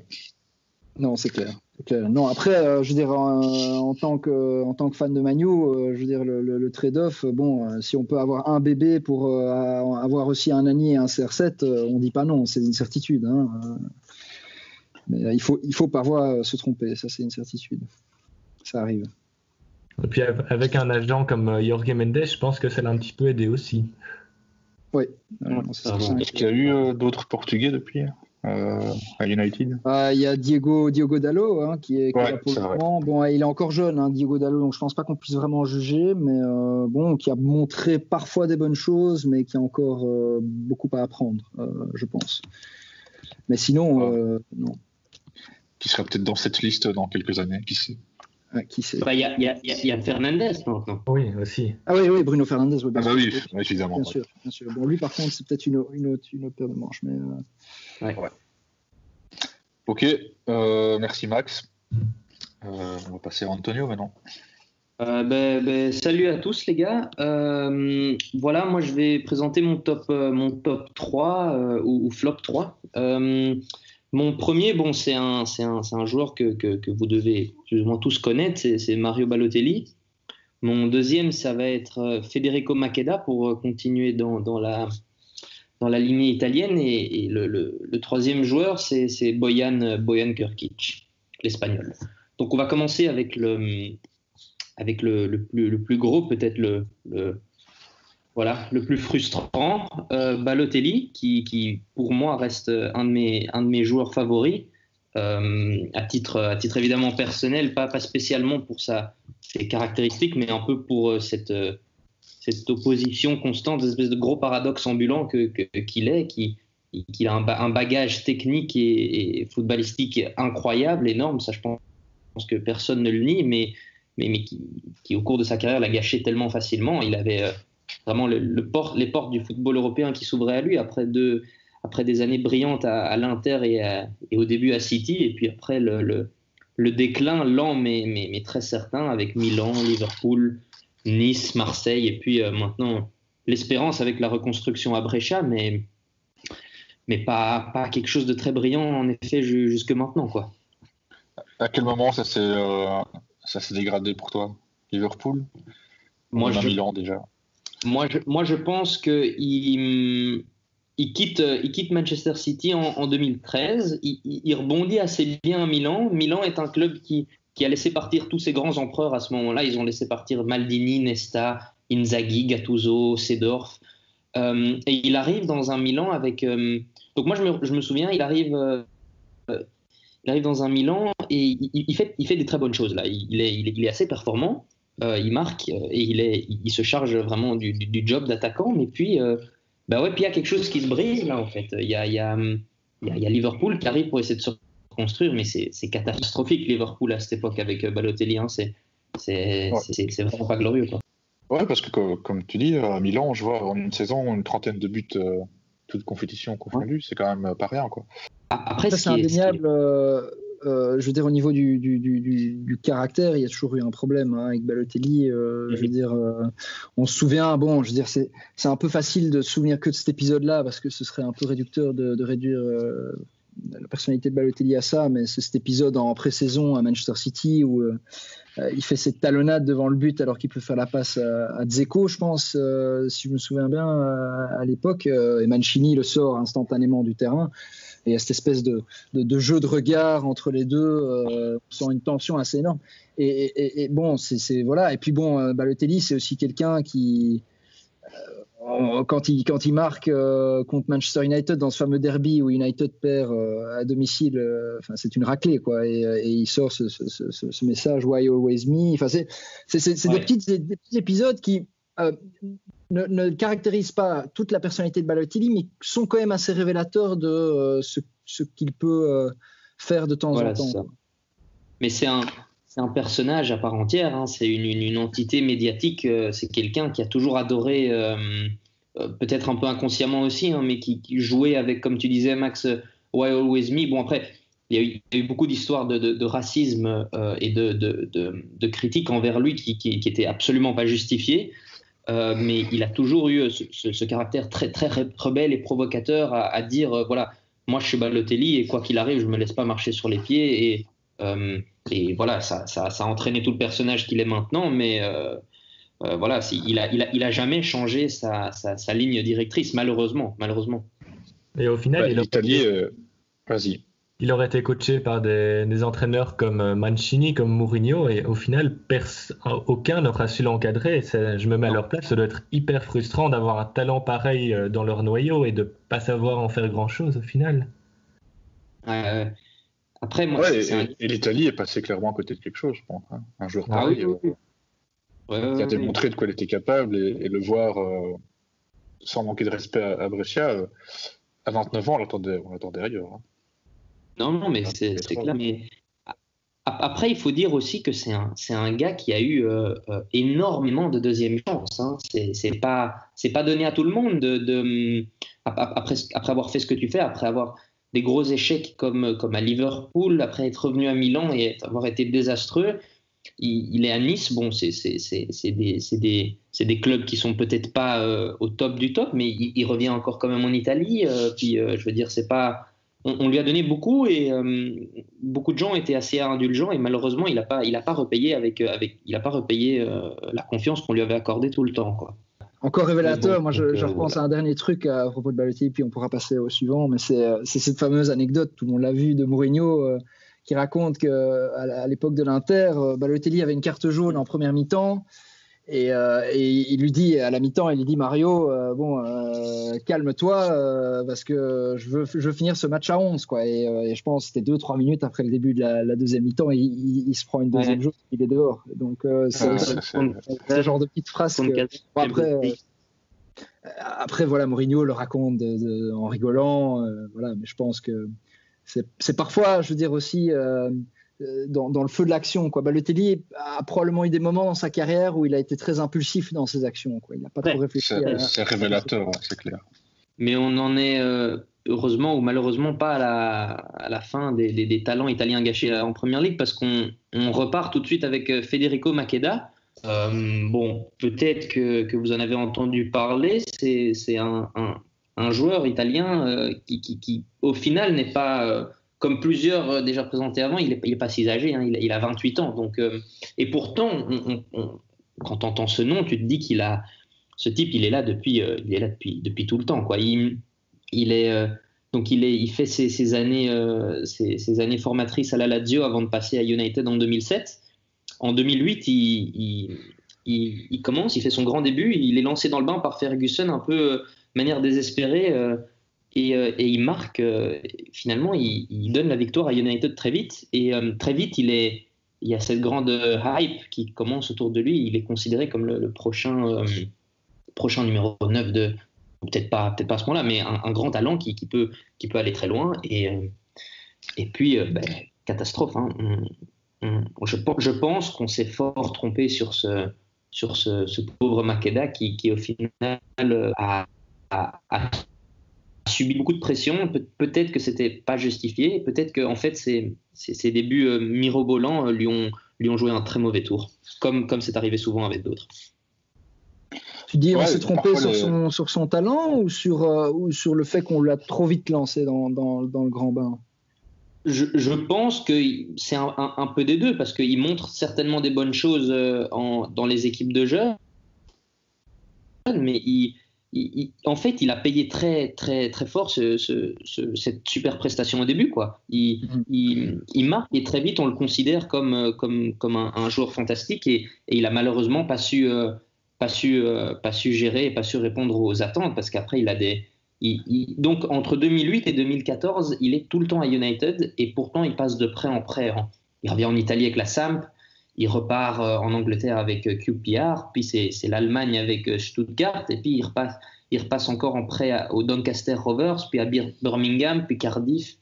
Non, c'est clair. Non, après, euh, je veux dire, en, tant que, en tant que fan de Manu, euh, je veux dire, le, trade-off, bon, euh, si on peut avoir un bébé pour avoir aussi un Nani et un CR7, on dit pas non, c'est une certitude. Hein, mais il faut, il faut parfois se tromper, ça c'est une certitude. Ça arrive. Et puis avec un agent comme Jorge Mendes, je pense que ça l'a un petit peu aidé aussi. Oui. Est-ce qu'il y a eu d'autres Portugais depuis euh, à United. Ah, Il y a Diego, Diogo Dallo hein, qui est, Bon, il est encore jeune, hein, Diego Dallo, donc je pense pas qu'on puisse vraiment juger, mais euh, bon, qui a montré parfois des bonnes choses, mais qui a encore euh, beaucoup à apprendre, je pense. Mais sinon, non. Qui sera peut-être dans cette liste dans quelques années, qui sait qui bah, Il y, a, y, a, y, a, Fernandez maintenant. Oui, aussi. Ah oui, oui, Bruno Fernandez. ah bah oui, évidemment. Bien, sûr, bien sûr. Bon, lui, par contre, c'est peut-être une, une, autre, une autre paire de manches. Mais, Ouais. Ok, euh, merci Max. Euh, on va passer à Antonio maintenant. Euh, ben, ben, salut à tous les gars. voilà, moi je vais présenter mon top, mon top 3 ou, flop 3. Mon premier, bon, c'est un, un, un, joueur que, que, vous devez plus ou moins tous connaître, c'est Mario Balotelli. Mon deuxième, ça va être Federico Makeda pour continuer dans, dans la, dans la lignée italienne. Et, le, troisième joueur, c'est Boyan, Boyan Kirkic, l'espagnol. Donc on va commencer avec le, avec le, plus, le plus, gros, peut-être le, voilà, le plus frustrant, euh, Balotelli, qui, qui, pour moi reste un de mes, un de mes joueurs favoris. Euh, à, titre, à titre évidemment personnel, pas, pas spécialement pour sa, ses caractéristiques, mais un peu pour euh, cette, cette opposition constante, cette espèce de gros paradoxe ambulant qu'il que, qu'il est, qui, qui a un, bagage technique et, footballistique incroyable, énorme, ça je pense, que personne ne le nie, mais, mais, mais qui, au cours de sa carrière l'a gâché tellement facilement. Il avait euh, vraiment le, les portes du football européen qui s'ouvraient à lui après, deux, après des années brillantes à, l'Inter et, et, au début à City, et puis après le, le, le déclin lent mais, mais, mais, très certain avec Milan, Liverpool, Nice, Marseille, et puis euh, maintenant l'espérance avec la reconstruction à Brescia, mais, mais pas, pas quelque chose de très brillant en effet jusque maintenant. Quoi. À quel moment ça s'est euh, dégradé pour toi? Liverpool? Moi, je, Milan déjà? Moi je, moi, je pense qu'il il quitte, il quitte Manchester City en, 2013. Il, il, rebondit assez bien à Milan. Milan est un club qui, a laissé partir tous ces grands empereurs à ce moment-là. Ils ont laissé partir Maldini, Nesta, Inzaghi, Gattuso, Sedorf. Euh, et il arrive dans un Milan avec. Euh, donc moi, je me, je me, souviens, il arrive, euh, il arrive dans un Milan et il, fait, il fait des très bonnes choses là. Il est, il est, assez performant, il marque et il, est, il se charge vraiment du, du, job d'attaquant. Mais puis, bah ouais, puis il y a quelque chose qui se brise là en fait. Il y a, il y a, il y a Liverpool qui arrive pour essayer de se construire, mais c'est catastrophique Liverpool à cette époque avec euh, Balotelli. Hein, c'est vraiment pas glorieux. Quoi. Ouais, parce que comme tu dis, à Milan, je vois en une saison une trentaine de buts, euh, toute compétition confondue, c'est quand même pas rien. Quoi. Après, c'est indéniable. Euh, je veux dire, au niveau du, du, du, caractère, il y a toujours eu un problème hein, avec Balotelli. Je veux mhm. dire, on se souvient, bon, je veux dire, c'est un peu facile de se souvenir que de cet épisode-là parce que ce serait un peu réducteur de, de réduire la personnalité de Balotelli à ça, mais c'est cet épisode en pré-saison à Manchester City où euh, euh, il fait cette talonnade devant le but alors qu'il peut faire la passe à, Dzeko, je pense, euh, si je me souviens bien, à, l'époque. et Mancini le sort instantanément du terrain. Et il y a cette espèce de, de, jeu de regard entre les deux, sans une tension assez énorme. Et, et bon, c'est voilà. Et puis bon, Balotelli, c'est aussi quelqu'un qui quand il, quand il marque euh, contre Manchester United dans ce fameux derby où United perd euh, à domicile, euh, enfin, c'est une raclée, quoi. Et, il sort ce, ce, ce, message Why always me? Enfin, c'est des, petits épisodes qui ne, ne, caractérisent pas toute la personnalité de Balotelli, mais sont quand même assez révélateurs de ce, ce qu'il peut faire de temps en temps. Mais c'est un, un personnage à part entière, hein. c'est une, une, entité médiatique, euh, c'est quelqu'un qui a toujours adoré, euh, euh, peut-être un peu inconsciemment aussi, hein, mais qui, jouait avec, comme tu disais Max, Why Always Me. Bon après, il y a eu, beaucoup d'histoires de, de, racisme et de, de, critiques envers lui qui, qui, qui étaient absolument pas justifiées. Mais il a toujours eu ce, caractère très, très rebelle et provocateur à, à dire voilà, moi je suis Balotelli et quoi qu'il arrive, je me laisse pas marcher sur les pieds et euh, et voilà, ça, ça, ça, a entraîné tout le personnage qu'il est maintenant, mais euh, euh, voilà, il a, il, a, il a jamais changé sa, sa, ligne directrice, malheureusement. malheureusement. Et au final, il l'Italie, vas-y. Il aurait été coaché par des, des entraîneurs comme euh, Mancini, comme Mourinho, et au final, pers- aucun n'aura su l'encadrer. C'est- Je me mets à leur place, ça doit être hyper frustrant d'avoir un talent pareil euh, dans leur noyau et de pas savoir en faire grand-chose au final. Ouais, ouais. Après, moi, Ouais, c'est- et, c'est un- et l'Italie est passée clairement à côté de quelque chose, je pense. hein. Un joueur Ah pareil, oui, oui, euh, Ouais, qui a démontré de quoi il était capable et, et le voir euh, sans manquer de respect à, à Brescia, euh, à 29 ans, on l'attendait, on l'attendait ailleurs. hein. Non, non, mais Ah, c'est clair. Mais a- après, il faut dire aussi que c'est un, gars qui a eu euh, euh, énormément de deuxième chance. Hein. C'est pas, donné à tout le monde de, de- ap- ap- après, après avoir fait ce que tu fais, après avoir des gros échecs comme, comme à Liverpool, après être revenu à Milan et avoir été désastreux. Il, il est à Nice. Bon, c'est des, clubs qui sont peut-être pas euh, au top du top, mais il, il revient encore quand même en Italie. euh, puis, je veux dire, c'est pas on, on lui a donné beaucoup et euh, beaucoup de gens étaient assez indulgents et malheureusement il n'a pas il a pas repayé avec euh, avec il a pas repayé euh, la confiance qu'on lui avait accordée tout le temps quoi. Encore révélateur, bon, moi je, je euh, repense à un dernier truc à propos de Balotelli, puis on pourra passer au suivant, mais c'est c'est cette fameuse anecdote, tout le monde l'a vu, de Mourinho euh, qui raconte que à la- à l'époque de l'Inter, Balotelli avait une carte jaune en première mi-temps, et, euh, et il lui dit à la mi-temps, il lui dit Mario, euh, bon, euh, calme-toi, euh, parce que je veux, je veux finir ce match à 11, quoi. Et, euh, et je pense que c'était 2-3 minutes après le début de la, la deuxième mi-temps, il, il- il se prend une deuxième Ouais. il est dehors. Donc euh, c'est ce genre de que, quel- Bon, après, euh, après, voilà, Mourinho le raconte de- de- en rigolant, euh, voilà, mais je pense que c'est parfois, je veux dire aussi, dans, dans le feu de l'action. Quoi. Balotelli a probablement eu des moments dans sa carrière où il a été très impulsif dans ses actions. Quoi. Il n'a pas Ouais, trop réfléchi. c'est à- c'est révélateur, c'est clair. Mais on n'en est euh, heureusement ou malheureusement pas à la, à la fin des, des- des talents italiens gâchés en première ligue parce qu'on on repart tout de suite avec euh, Federico Macheda. Euh, bon, peut-être que, que vous en avez entendu parler. C'est c'est un, un- un joueur italien euh, qui, qui- qui, au final, n'est pas, euh, comme plusieurs euh, déjà présentés avant, il n'est pas si âgé, hein, il, a, il a 28 ans. Donc, euh, et pourtant, on- on- on- quand tu entends ce nom, tu te dis qu'il a, ce type, il est là depuis, euh, il est là depuis, depuis tout le temps. Quoi. Il, est, donc il, est, il fait ses, années, ses, années formatrices à la Lazio avant de passer à United en 2007. En 2008, il, il, commence, il fait son grand début, il est lancé dans le bain par Ferguson un peu de manière désespérée et, euh, et il marque, euh, finalement, il, donne la victoire à United très vite et euh, très vite, il est, il y a cette grande hype qui commence autour de lui, il est considéré comme le, prochain, prochain numéro 9 de, peut-être pas, peut-être pas à ce moment-là, mais un, grand talent qui, peut, qui peut aller très loin et, et puis, ben, catastrophe. hein. On- on- je, pe- je pense qu'on s'est fort trompé sur ce, sur ce, pauvre Makeda qui, qui au final a, a- a subi beaucoup de pression. Pe- peut-être que c'était pas justifié. Peut-être que en fait ses, ses- ses débuts euh, mirobolants euh, lui ont, lui ont joué un très mauvais tour, comme comme c'est arrivé souvent avec d'autres. Tu dis on Ouais, s'est trompé sur, les- son, sur son talent ou sur, euh, ou sur le fait qu'on l'a trop vite lancé dans, dans, dans le grand bain? Je, je pense que c'est un, un- un peu des deux parce qu'il montre certainement des bonnes choses en- dans les équipes de jeunes, mais il, il- il- en fait, il a payé très très très fort ce- ce- ce- cette super prestation au début, quoi. Il, Mhm. il, marque et très vite on le considère comme euh, comme comme un, un joueur fantastique et, et il a malheureusement pas su euh, pas su euh, pas su gérer et pas su répondre aux attentes parce qu'après il a des donc entre 2008 et 2014, il est tout le temps à United et pourtant il passe de prêt en prêt. hein. Il revient en Italie avec la Samp, il repart euh, en Angleterre avec euh, QPR, puis c'est l'Allemagne avec euh, Stuttgart et puis il repasse, il repasse encore en prêt à- au Doncaster Rovers, puis à Bir- Birmingham, puis Cardiff,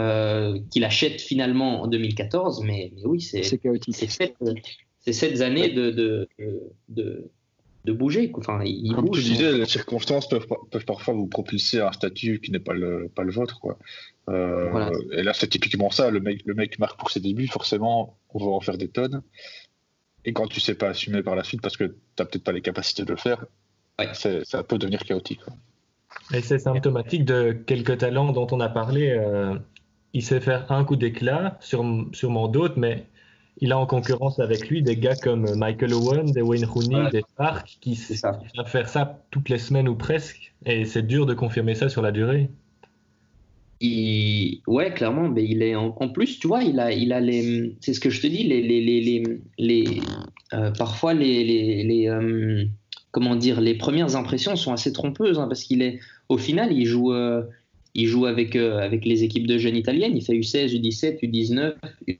euh, qu'il achète finalement en 2014. Mais, mais oui, c'est C'est chaotique. c'est sept, années de, de, de, de, bouger. Enfin, il Comme bouge. tu disais, les circonstances peuvent, peuvent parfois vous propulser à un statut qui n'est pas le, pas le vôtre. Quoi. Euh, Voilà. Et là, c'est typiquement ça. Le mec, le mec marque pour ses débuts, forcément, on va en faire des tonnes. Et quand tu sais pas assumer par la suite parce que tu n'as peut-être pas les capacités de le faire, Ouais. ça peut devenir chaotique. quoi. Et c'est symptomatique de quelques talents dont on a parlé. euh, il sait faire un coup d'éclat, sur, sûrement d'autres, mais il a en concurrence avec lui des gars comme Michael Owen, des Wayne Rooney, Voilà. des Park, qui qui savent faire ça toutes les semaines ou presque. Et c'est dur de confirmer ça sur la durée. il, ouais, clairement, mais il est en, en, plus, tu vois, il a, il a les, c'est ce que je te dis, les, les, les, les, les euh, parfois les, les, les euh, comment dire, les premières impressions sont assez trompeuses, hein, parce qu'il est, au final, il joue, euh, il joue avec, euh, avec les équipes de jeunes italiennes, il fait U16, U17, U19,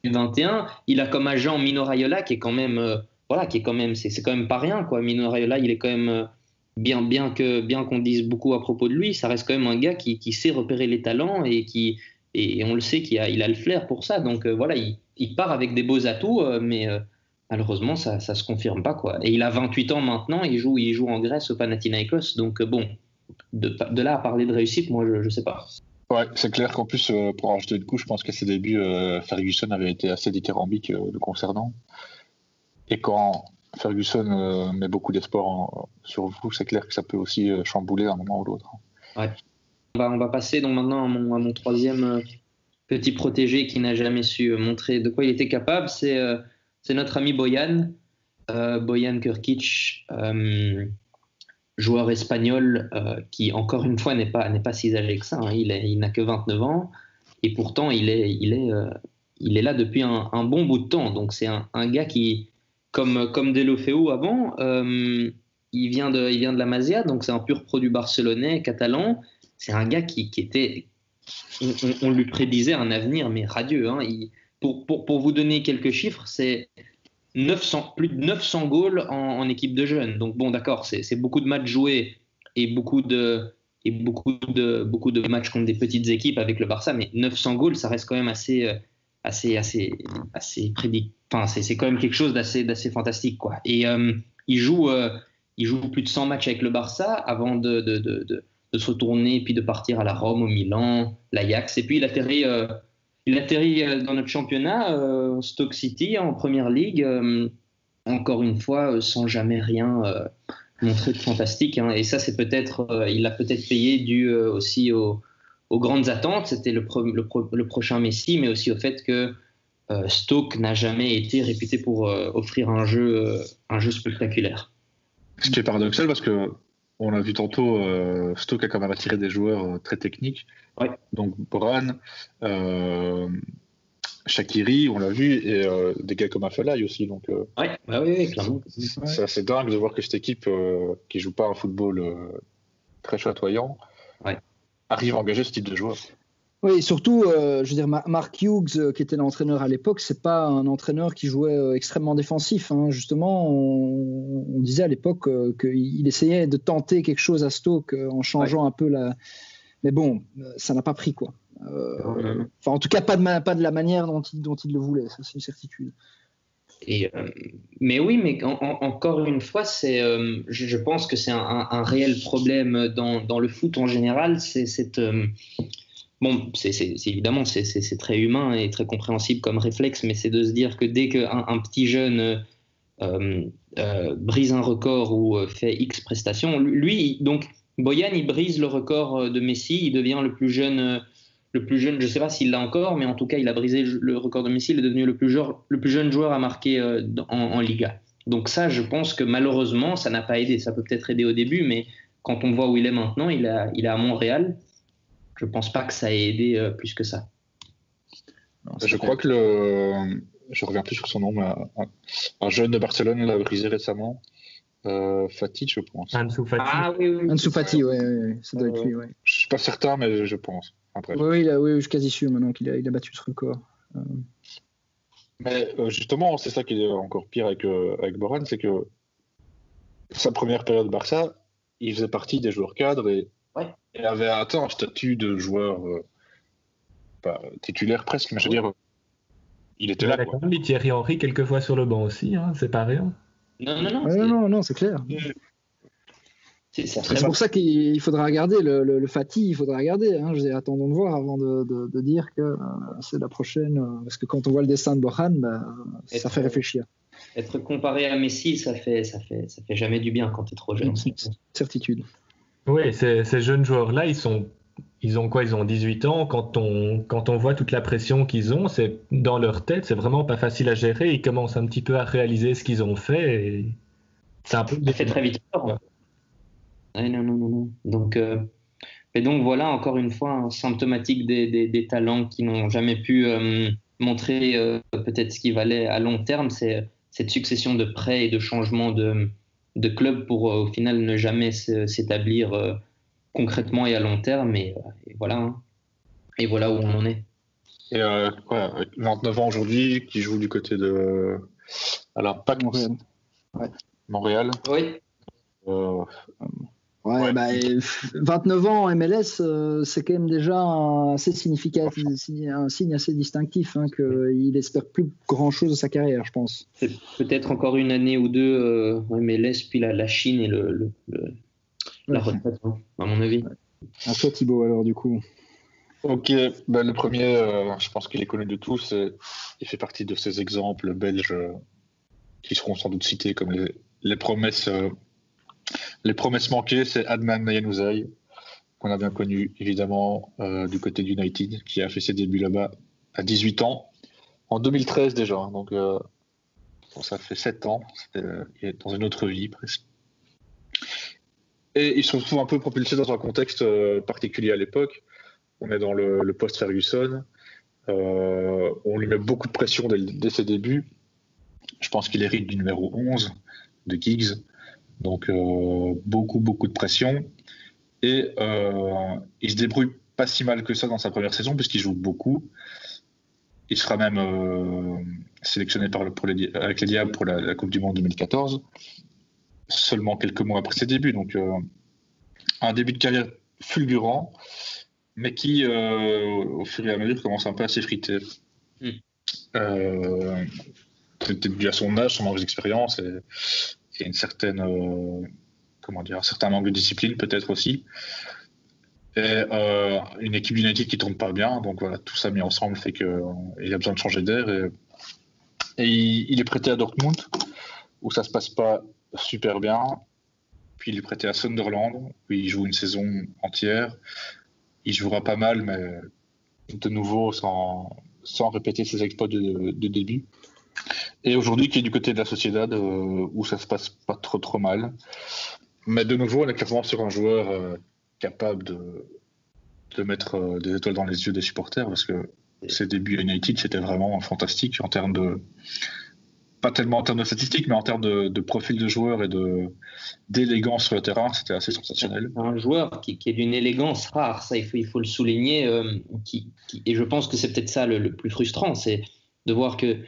U21, il a comme agent Mino Raiola qui est quand même, euh, voilà, qui est quand même, c'est, quand même pas rien, quoi. Mino Raiola, il est quand même bien, bien que bien qu'on dise beaucoup à propos de lui, ça reste quand même un gars qui, qui sait repérer les talents et qui et on le sait qu'il a, il a le flair pour ça. Donc euh, voilà, il, il, part avec des beaux atouts, euh, mais euh, malheureusement ça ça se confirme pas quoi. Et il a 28 ans maintenant, il joue il joue en Grèce au Panathinaikos, donc bon, de, de, là à parler de réussite, moi je, je sais pas. Ouais, c'est clair qu'en plus, pour en rajouter une couche, je pense qu'à ses débuts, Ferguson avait été assez dithyrambique le concernant. Et quand Ferguson euh, met beaucoup d'espoir sur vous, c'est clair que ça peut aussi euh, chambouler à un moment ou l'autre. Ouais. On, va, on va passer donc maintenant à mon, à mon troisième euh, petit protégé qui n'a jamais su montrer de quoi il était capable. C'est euh, notre ami Boyan, euh, Boyan Kirkic, joueur espagnol qui, encore une fois, n'est pas, pas si âgé que ça. Hein. Il, n'a que 29 ans et pourtant il est, il est, il est là depuis un, bon bout de temps. Donc c'est un, gars qui comme, comme Delofeu avant. Euh, il, vient de, il vient de la Masia, donc c'est un pur produit barcelonais, catalan. C'est un gars qui, qui était. On, lui prédisait un avenir, mais radieux. Hein. Pour, pour, pour, vous donner quelques chiffres, c'est 900, plus de 900 goals en, équipe de jeunes. Donc, bon, d'accord, c'est beaucoup de matchs joués et beaucoup de, et beaucoup de, beaucoup de matchs contre des petites équipes avec le Barça, mais 900 goals, ça reste quand même assez, assez, assez, assez prédic enfin, c'est quand même quelque chose d'assez d'assez fantastique quoi. Et euh, il joue euh, il joue plus de 100 matchs avec le Barça avant de, de, de, de, se retourner puis de partir à la Rome, au Milan, l'Ajax et puis il atterrit euh, il atterrit euh, dans notre championnat euh, Stoke City en première ligue euh, encore une fois sans jamais rien montrer de fantastique hein. et ça c'est peut-être il a peut-être payé dû aussi aux, grandes attentes c'était le, pro, le, pro, le prochain Messi mais aussi au fait que euh, Stoke n'a jamais été réputé pour euh, offrir euh, un jeu spectaculaire. Ce qui est paradoxal parce que on l'a vu tantôt, Stoke a quand même attiré des joueurs très techniques. Ouais. Donc Boran, Shakiri, on l'a vu, et euh, des gars comme Afellay aussi. Donc, euh, ouais, bah oui, oui, clairement. C'est assez dingue de voir que cette équipe euh, qui joue pas un football très chatoyant ouais. arrive à engager ce type de joueur. Oui, surtout, euh, je veux dire, Mark Hughes, euh, qui était l'entraîneur à l'époque, c'est pas un entraîneur qui jouait euh, extrêmement défensif. Hein. Justement, on, on, disait à l'époque qu'il essayait de tenter quelque chose à Stoke en changeant ouais. un peu la. Mais bon, ça n'a pas pris quoi. Enfin, en tout cas, pas de, pas de la manière dont il, dont il le voulait, ça c'est une certitude. Et, mais oui, mais en, en, encore une fois, c'est, je, je, pense que c'est un, un, réel problème dans, dans, le foot en général. C'est cette, bon, c'est évidemment c'est très humain et très compréhensible comme réflexe, mais c'est de se dire que dès qu'un un petit jeune euh, euh, brise un record ou fait X prestations, lui, donc Boyan, il brise le record de Messi, il devient le plus jeune, le plus jeune, je sais pas s'il l'a encore, mais en tout cas, il a brisé le record de Messi, il est devenu le plus, joueur, le plus jeune joueur à marquer euh, en, Liga. Donc ça, je pense que malheureusement, ça n'a pas aidé. Ça peut peut-être aider au début, mais quand on voit où il est maintenant, il est à Montréal je pense pas que ça ait aidé euh, plus que ça. Non, je crois que le, je reviens plus sur son nom, mais un, un jeune de Barcelone l'a brisé récemment. Euh, Fatih, je pense. Ansu Fati. Ah oui, oui. Ansu Fati, oui, oui, ça doit être lui. Ouais. Je suis pas certain, mais je pense. Après. Oui, oui, oui, je suis quasi sûr maintenant qu'il a, il a battu ce record. Euh... Mais euh, justement, c'est ça qui est encore pire avec, euh, avec Boran, c'est que sa première période Barça, il faisait partie des joueurs cadres et Ouais. Il avait atteint un statut de joueur euh, titulaire presque, mais je veux dire, il était il là. Il a quand même mis Thierry Henry quelquefois sur le banc aussi, hein, c'est pas rien. Non, non, non. Non, non, c'est clair. C'est pour ça qu'il faudra regarder le, le, le, Fatih, il faudra regarder. Hein. Je dis, attendons de voir avant de, de, de dire que euh, c'est la prochaine. Euh, parce que quand on voit le dessin de Bohan, bah, ça fait réfléchir. Être comparé à Messi, ça fait, ça fait, ça fait jamais du bien quand tu es trop jeune. Certitude. Oui, ces, ces jeunes joueurs-là, ils sont, ils ont quoi? Ils ont 18 ans. Quand on, quand on voit toute la pression qu'ils ont, c'est dans leur tête, c'est vraiment pas facile à gérer. Ils commencent un petit peu à réaliser ce qu'ils ont fait. Et c'est un peu. Très vite peur. Ouais. Non, non, non, non. Donc, euh, Et donc voilà, encore une fois, un symptomatique des, talents qui n'ont jamais pu euh, montrer euh, peut-être ce qui valait à long terme, c'est cette succession de prêts et de changements de, de club pour au final ne jamais s'établir concrètement et à long terme. Et, voilà, hein. et voilà où on en est. Et 29 ans aujourd'hui, qui joue du côté de alors, pas Montréal. Montréal. Oui. Euh, ouais, 29 bah, ans en MLS, euh, c'est quand même déjà un, assez significatif, un signe assez distinctif hein, qu'il espère plus grand chose de sa carrière, je pense. Peut-être encore une année ou deux euh, en MLS, puis la, Chine et le, la retraite, hein, à mon avis. À toi, Thibaut, alors, du coup. Ok, ben, le premier, je pense qu'il est connu de tous. il fait partie de ces exemples belges qui seront sans doute cités comme les, promesses, euh, les promesses manquées, c'est Adman Nayanouzaï, qu'on a bien connu évidemment euh, du côté d'United, qui a fait ses débuts là-bas à 18 ans, en 2013 déjà. Hein, donc euh, ça fait 7 ans, il est dans une autre vie presque. Et il se retrouve un peu propulsé dans un contexte particulier à l'époque. On est dans le, post-Ferguson. on lui met beaucoup de pression dès ses débuts. Je pense qu'il hérite du numéro 11 de Giggs. Donc euh, beaucoup, beaucoup de pression. Et euh, il se débrouille pas si mal que ça dans sa première saison, puisqu'il joue beaucoup. Il sera même euh, sélectionné par pour les, avec les Diables pour la, Coupe du Monde 2014, seulement quelques mois après ses débuts. Donc un début de carrière fulgurant, mais qui, au fur et à mesure, commence un peu à s'effriter. Mm peut-être dû à son âge, son manque d'expérience et, une certaine, euh, comment dire, un certain manque de discipline peut-être aussi. Et euh, une équipe United qui tourne pas bien, donc voilà, tout ça mis ensemble fait qu'il euh, a besoin de changer d'air. Et, il, est prêté à Dortmund, où ça se passe pas super bien. Puis il est prêté à Sunderland, où il joue une saison entière. Il jouera pas mal, mais de nouveau sans, répéter ses exploits de début. Et aujourd'hui, qui est du côté de la Sociedad, euh, où ça se passe pas trop trop mal. Mais de nouveau, on est clairement sur un joueur euh, capable de, mettre euh, des étoiles dans les yeux des supporters, parce que ses débuts à United, c'était vraiment fantastique en termes de. Pas tellement en termes de statistiques, mais en termes de, profil de joueur et d'élégance sur le terrain, c'était assez sensationnel. Un joueur qui, est d'une élégance rare, ça il faut, le souligner, et je pense que c'est peut-être ça le plus frustrant, c'est de voir que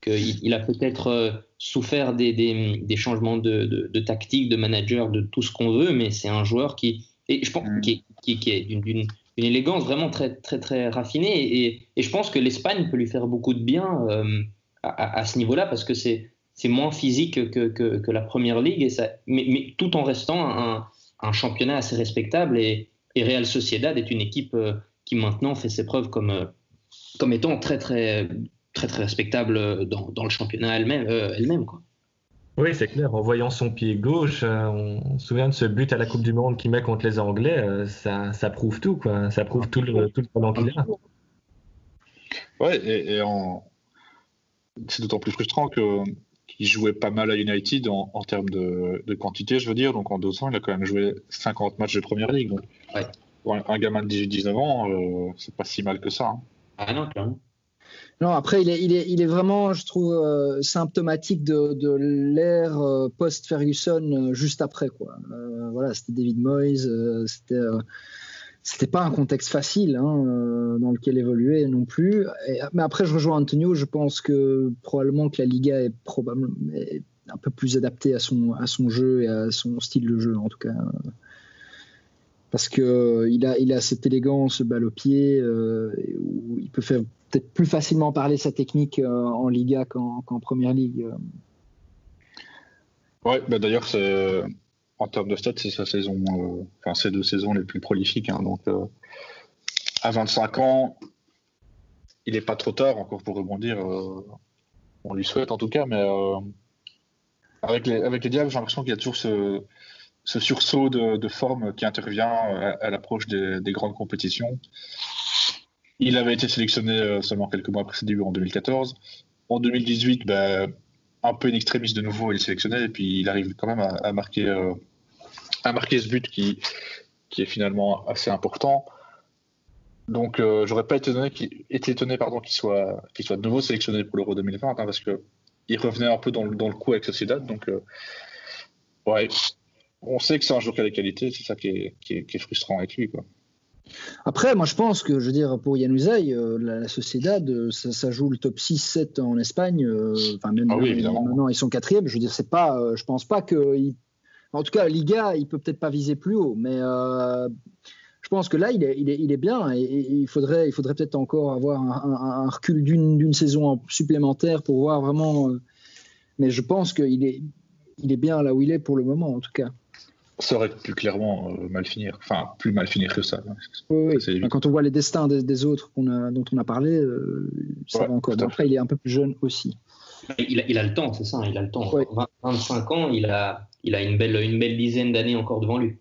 qu'il a peut-être euh, souffert des, changements de, tactique, de manager, de tout ce qu'on veut, mais c'est un joueur qui, et je pense, mm. qui, est d'une élégance vraiment très, très, très raffinée. Et, je pense que l'Espagne peut lui faire beaucoup de bien euh, à, ce niveau-là parce que c'est moins physique que, que, la première ligue, et ça, mais, tout en restant un, un, championnat assez respectable. Et, Real Sociedad est une équipe euh, qui maintenant fait ses preuves comme, comme étant très, très très très respectable dans, dans le championnat elle-même. Euh, elle-même quoi. Oui, c'est clair. En voyant son pied gauche, euh, on, se souvient de ce but à la Coupe du Monde qu'il met contre les Anglais. Euh, ça, ça, prouve tout, quoi. Ça prouve tout le, tout le talent qu'il a. Ouais, et, en... c'est d'autant plus frustrant que qu'il jouait pas mal à United en, en termes de, de, quantité, je veux dire. Donc en deux ans, il a quand même joué 50 matchs de première ligue. Donc, ouais. pour un, gamin de 18-19 ans, c'est pas si mal que ça. Hein. Ah non, clairement. Non, après, il est, vraiment, je trouve, euh, symptomatique de, l'ère euh, post-Ferguson euh, juste après. Quoi. voilà, c'était David Moyes, c'était, c'était pas un contexte facile hein, dans lequel évoluer non plus. mais après, je rejoins Antonio, je pense que probablement que la Liga est probablement un peu plus adaptée à son jeu et à son style de jeu, en tout cas parce que il a, il a cette élégance balle au pied où il peut faire peut-être plus facilement parler sa technique euh, en Liga qu'en Première Ligue. Euh. Bah d'ailleurs, en termes de stats, c'est sa saison, euh, enfin, ces deux saisons les plus prolifiques. Hein. donc, à 25 ans, il n'est pas trop tard encore pour rebondir. on lui souhaite en tout cas, mais avec, les, avec les Diables, j'ai l'impression qu'il y a toujours ce, sursaut de, forme qui intervient à, l'approche des, des, grandes compétitions. Il avait été sélectionné euh, seulement quelques mois après ses débuts en 2014. En 2018, bah, un peu une extrémiste de nouveau, il est sélectionné et puis il arrive quand même à, marquer, euh, marquer ce but qui, est finalement assez important. Donc, euh, j'aurais pas été étonné qu'il soit de nouveau sélectionné pour l'Euro 2020 hein, parce que il revenait un peu dans le, coup avec Sociedad. Donc, euh, ouais, on sait que c'est un joueur qui a des qualités, c'est ça qui est, qui, est, qui est, frustrant avec lui, quoi. Après, moi je pense que, je veux dire, pour Yann euh, la, la, Sociedad, euh, ça, ça, joue le top 6-7 en Espagne. Euh, enfin, même ah oui, maintenant, ils sont quatrième. Je veux dire, c'est pas, je pense pas que. Il... En tout cas, Liga, il peut peut-être pas viser plus haut, mais je pense que là, il est, il est, il est bien et, et, il faudrait, il faudrait peut-être encore avoir un, un, un recul d'une saison supplémentaire pour voir vraiment. mais je pense qu'il est, il est bien là où il est pour le moment, en tout cas ça aurait pu clairement euh, mal finir. Enfin, plus mal finir que ça. Oui, oui. Quand on voit les destins des, des autres a, dont on a parlé, euh, ça ouais, va encore. Après, il est un peu plus jeune aussi. Il a, il a le temps, c'est ça, il a le temps. Ouais. 20, 25 ans, il a, il a une, belle, une belle dizaine d'années encore devant lui.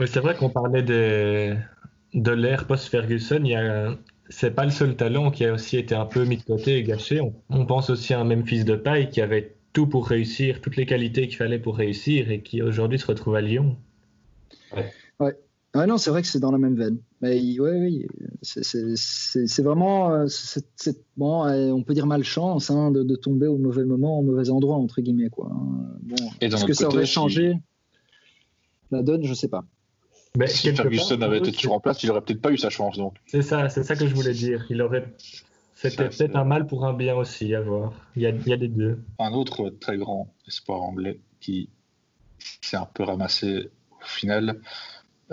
Oui, c'est vrai qu'on parlait des, de l'ère post-Ferguson. Il y a, c'est pas le seul talent qui a aussi été un peu mis de côté et gâché. On, on pense aussi à un Memphis de paille qui avait tout pour réussir, toutes les qualités qu'il fallait pour réussir et qui aujourd'hui se retrouve à Lyon. Ouais. ouais. ouais non, c'est vrai que c'est dans la même veine. Mais ouais, oui, c'est vraiment, euh, c est, c est, bon, on peut dire malchance hein, de, de, tomber au mauvais moment, au mauvais endroit entre guillemets quoi. Bon, est-ce que ça aurait changé si... la donne Je sais pas. Mais si Ferguson avait été toujours en place, il aurait peut-être pas eu sa chance donc. C'est ça, c'est ça que je voulais dire. Il aurait c'était peut-être un mal pour un bien aussi à voir. Il y a, il y a des deux. Un autre très grand espoir anglais qui s'est un peu ramassé au final,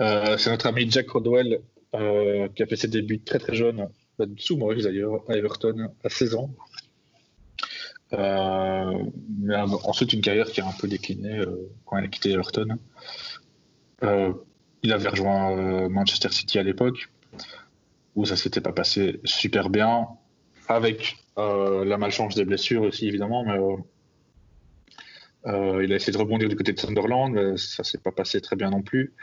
euh, c'est notre ami Jack Rodwell euh, qui a fait ses débuts très très jeune, sous Maurice d'ailleurs, à Everton à 16 ans. Euh, mais ensuite une carrière qui a un peu décliné euh, quand il a quitté Everton. Euh, il avait rejoint Manchester City à l'époque où ça s'était pas passé super bien avec euh, la malchance des blessures aussi évidemment, mais euh, euh, il a essayé de rebondir du côté de Sunderland, mais ça s'est pas passé très bien non plus.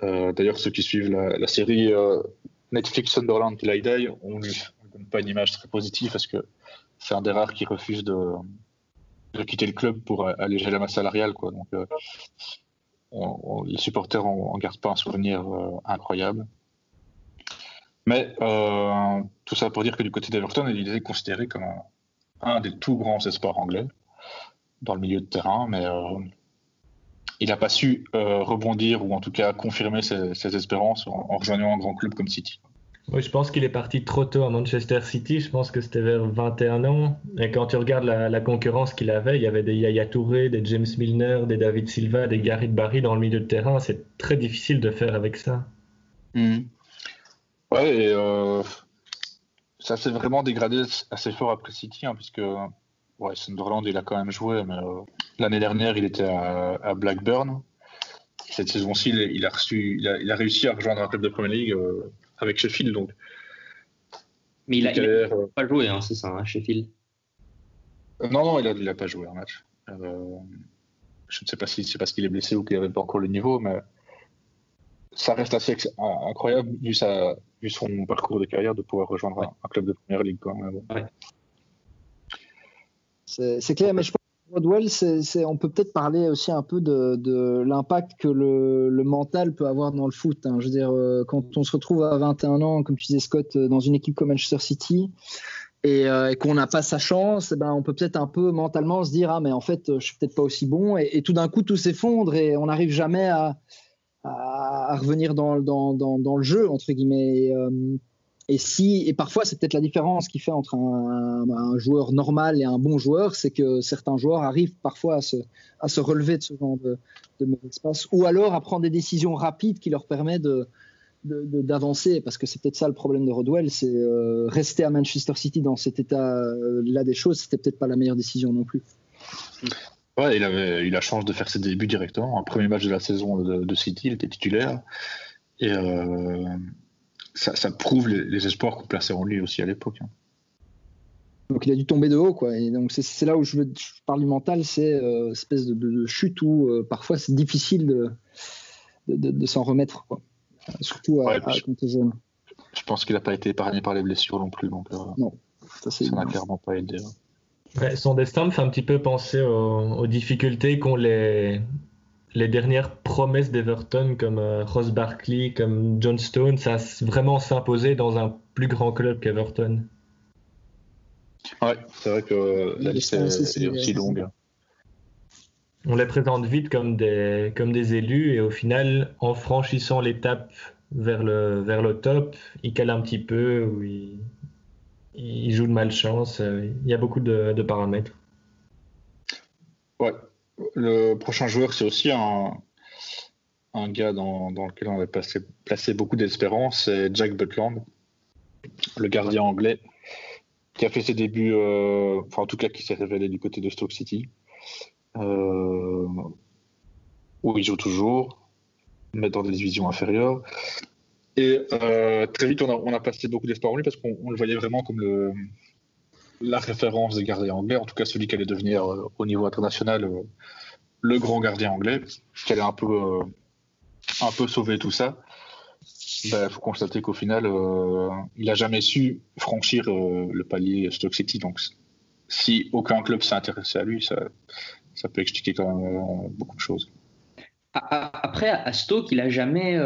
D'ailleurs, ceux qui suivent la, série Netflix Sunderland Till I on ne donne pas une image très positive parce que c'est un des rares qui refuse de, quitter le club pour alléger la masse salariale. Quoi. Donc, on, on, les supporters en gardent pas un souvenir incroyable. Mais euh, tout ça pour dire que du côté d'Everton, il est considéré comme un, un, des tout grands espoirs anglais dans le milieu de terrain, mais euh, il n'a pas su euh, rebondir ou en tout cas confirmer ses, ses espérances en, en, rejoignant un grand club comme City. Oui, je pense qu'il est parti trop tôt à Manchester City. Je pense que c'était vers 21 ans. Et quand tu regardes la, la concurrence qu'il avait, il y avait des Yaya Touré, des James Milner, des David Silva, des Gary Barry dans le milieu de terrain. C'est très difficile de faire avec ça. Mmh. Ouais, et euh, ça s'est vraiment dégradé assez fort après City, hein, puisque ouais, Sunderland, il a quand même joué, mais euh, l'année dernière, il était à, à Blackburn. Cette saison-ci, il, il, a reçu, il a, il a, réussi à rejoindre un club de Premier League euh, avec Sheffield. Donc. Mais il n'a pas joué, hein, c'est ça, hein, Sheffield Non, non, il n'a pas joué un match. Je ne sais pas si c'est parce qu'il est blessé ou qu'il n'avait pas encore le niveau, mais ça reste assez incroyable vu, sa, vu son parcours de carrière de pouvoir rejoindre ouais. un, un, club de première ligue. Quand même. Ouais. C'est clair, mais je pense que Rodwell, c est, c est, on peut peut-être parler aussi un peu de, de l'impact que le, le, mental peut avoir dans le foot. Hein. Je veux dire, euh, quand on se retrouve à 21 ans, comme tu disais Scott, euh, dans une équipe comme Manchester City, et, euh, et qu'on n'a pas sa chance, eh ben on peut peut-être un peu mentalement se dire ah mais en fait je suis peut-être pas aussi bon et, et tout d'un coup tout s'effondre et on n'arrive jamais à, à, revenir dans, le jeu entre guillemets. Et, euh, et si et parfois c'est peut-être la différence qui fait entre un, joueur normal et un bon joueur, c'est que certains joueurs arrivent parfois à se, relever de ce genre de, de mauvais espace, ou alors à prendre des décisions rapides qui leur permettent d'avancer. Parce que c'est peut-être ça le problème de Rodwell c'est euh, rester à Manchester City dans cet état euh, des choses c'était peut-être pas la meilleure décision non plus Ouais, il avait eu la chance de faire ses débuts directement. Un premier match de la saison de, de City, il était titulaire. Et euh, ça, ça, prouve les, les espoirs qu'on plaçait en lui aussi à l'époque. Hein. Donc il a dû tomber de haut, quoi. Et donc c'est là où je, veux, je, parle du mental, c'est euh, espèce de, de, de, chute où euh, parfois c'est difficile de, de s'en remettre, quoi. Surtout à, ouais, à, quand jeune. Je pense qu'il n'a pas été épargné par les blessures non plus, donc euh, non, ça n'a clairement pas aidé. Ouais, son destin me fait un petit peu penser aux, aux difficultés qu'ont les, les dernières promesses d'Everton comme euh, Ross Barkley, comme John Stone, ça a vraiment s'imposé dans un plus grand club qu'Everton. Ouais, c'est vrai que la liste est, aussi longue. On les présente vite comme des, comme des élus et au final, en franchissant l'étape vers le, vers le top, ils calent un petit peu ou ils, ils jouent de malchance. Il y a beaucoup de, paramètres. Ouais, le prochain joueur, c'est aussi un, gars dans, lequel on a placé, placé beaucoup d'espérance, c'est Jack Butland, le gardien anglais, qui a fait ses débuts, euh, enfin en tout cas qui s'est révélé du côté de Stoke City, euh, où il joue toujours, mais dans des divisions inférieures. Et euh, très vite, on a, on a placé beaucoup d'espoir en lui parce qu'on le voyait vraiment comme la référence des gardiens anglais, en tout cas celui qui allait devenir euh, au niveau international euh, le grand gardien anglais, qui allait un peu, sauver tout ça. Il ben, faut constater qu'au final, il n'a jamais su franchir le palier Stoke City. Donc, si aucun club s'est intéressé à lui, ça peut expliquer quand même beaucoup de choses. Après, à Stoke, il a jamais,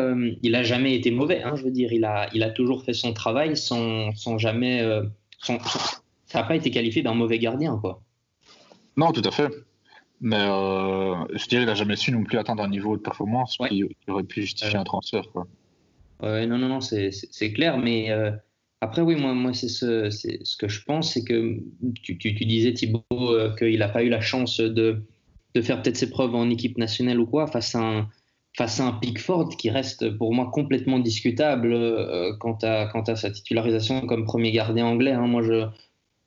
il a jamais été mauvais. Hein, je veux dire, il a, il a toujours fait son travail sans, sans jamais, ça n'a pas été qualifié d'un mauvais gardien, quoi. Non, tout à fait. Mais euh, je dirais qu'il n'a jamais su non plus atteindre un niveau de performance qui, aurait pu justifier un transfert. Quoi. Ouais, non, non, non, c'est clair. Mais euh, après, oui, moi, moi c'est ce, ce, que je pense, c'est que tu, tu, disais, Thibaut, euh, qu'il n'a pas eu la chance de, de faire peut-être ses preuves en équipe nationale ou quoi, face à un, face à un Pickford qui reste pour moi complètement discutable quant, à, quant à sa titularisation comme premier gardien anglais. Hein. Moi, je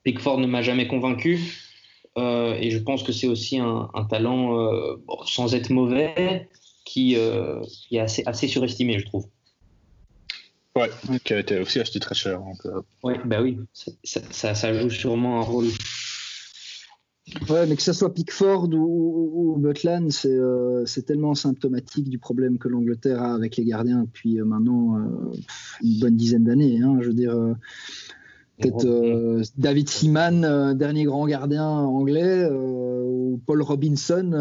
Pickford ne m'a jamais convaincu. Euh, et je pense que c'est aussi un, talent, euh, sans être mauvais, qui, euh, qui est assez, assez, surestimé, je trouve. Ouais, qui a été aussi acheté très cher. Ouais, bah oui, ça, ça, joue sûrement un rôle. Ouais, mais que ce soit Pickford ou, ou Butland, c'est tellement symptomatique du problème que l'Angleterre a avec les gardiens depuis maintenant une bonne dizaine d'années. Hein, je veux dire, Peut-être euh, David Seaman, euh, dernier grand gardien anglais, euh, ou Paul Robinson.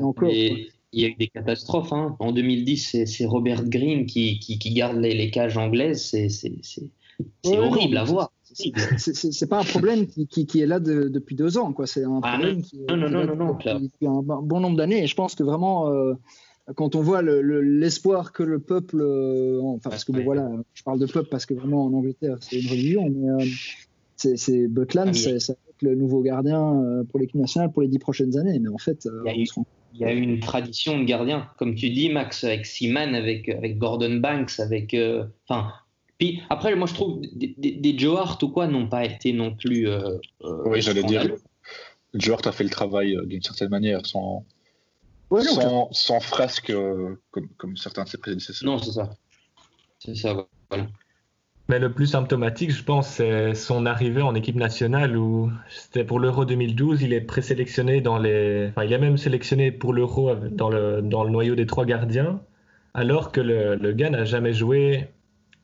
encore. il y a eu des catastrophes. Hein. En 2010, c'est Robert Green qui, qui, garde les, cages anglaises. C'est horrible à voir. C'est pas un problème qui, qui, est là depuis deux ans. C'est un ah, problème qui, non, non, non, non, depuis, un bon nombre d'années. Et je pense que vraiment quand on voit l'espoir que le peuple, euh, enfin parce que voilà, je parle de peuple parce que vraiment en Angleterre c'est une religion, mais euh, c'est Butland, ah, c'est le nouveau gardien euh, pour l'équipe nationale pour les dix prochaines années. Mais en fait, il y, a eu, une tradition de gardien, comme tu dis, Max, avec Seaman, avec, avec Gordon Banks, avec, enfin. Puis après, moi je trouve des, des, Joe Hart ou quoi n'ont pas été non plus. oui, j'allais dire. Joe Hart a fait le travail d'une certaine manière, sans sans, frasque euh, comme, certains de ses prédécesseurs. Non, c'est ça. C'est ça, voilà. Mais le plus symptomatique, je pense, c'est son arrivée en équipe nationale où c'était pour l'Euro 2012, il est présélectionné dans les. Enfin, il est même sélectionné pour l'Euro dans le, dans le noyau des trois gardiens, alors que le, le gars n'a jamais joué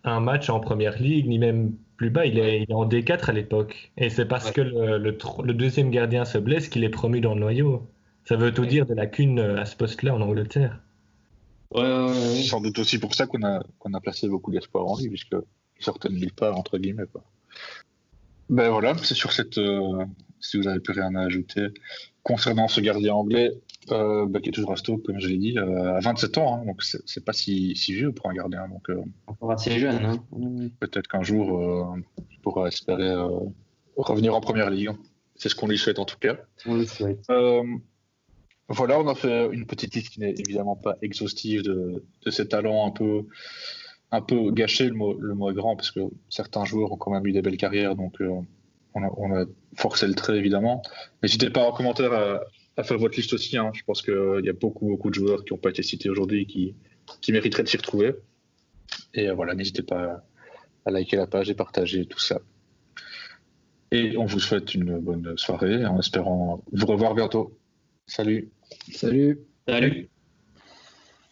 un match en première ligue, ni même plus bas. Il est, il est en D4 à l'époque. Et c'est parce que le, le, le, deuxième gardien se blesse qu'il est promu dans le noyau. Ça veut tout dire de la cune euh, à ce poste-là en Angleterre. Ouais, Sans doute aussi pour ça qu'on a, qu'on a placé beaucoup d'espoir en lui, puisqu'il sortait de nulle part, entre guillemets. Quoi. Ben voilà, c'est sur cette. Euh, si vous n'avez plus rien à ajouter. Concernant ce gardien anglais, euh, ben, qui est toujours à Stoke, comme je l'ai dit, à 27 ans, hein, donc c'est pas si, si, vieux pour un gardien. Donc, Encore assez jeune. Hein. Peut-être qu'un jour, il pourra espérer revenir en première ligue. C'est ce qu'on lui souhaite en tout cas. Voilà, on a fait une petite liste qui n'est évidemment pas exhaustive de, de ces talents un peu, un peu gâchés, le mot, le mot est grand, parce que certains joueurs ont quand même eu des belles carrières, donc euh, on, a, on, a, forcé le trait évidemment. N'hésitez pas en commentaire à, à, faire votre liste aussi, hein. je pense qu'il y a beaucoup, beaucoup de joueurs qui n'ont pas été cités aujourd'hui qui, qui mériteraient de s'y retrouver. Et euh, voilà, n'hésitez pas à liker la page et partager tout ça. Et on vous souhaite une bonne soirée en espérant vous revoir bientôt. Salut. Salut. Salut.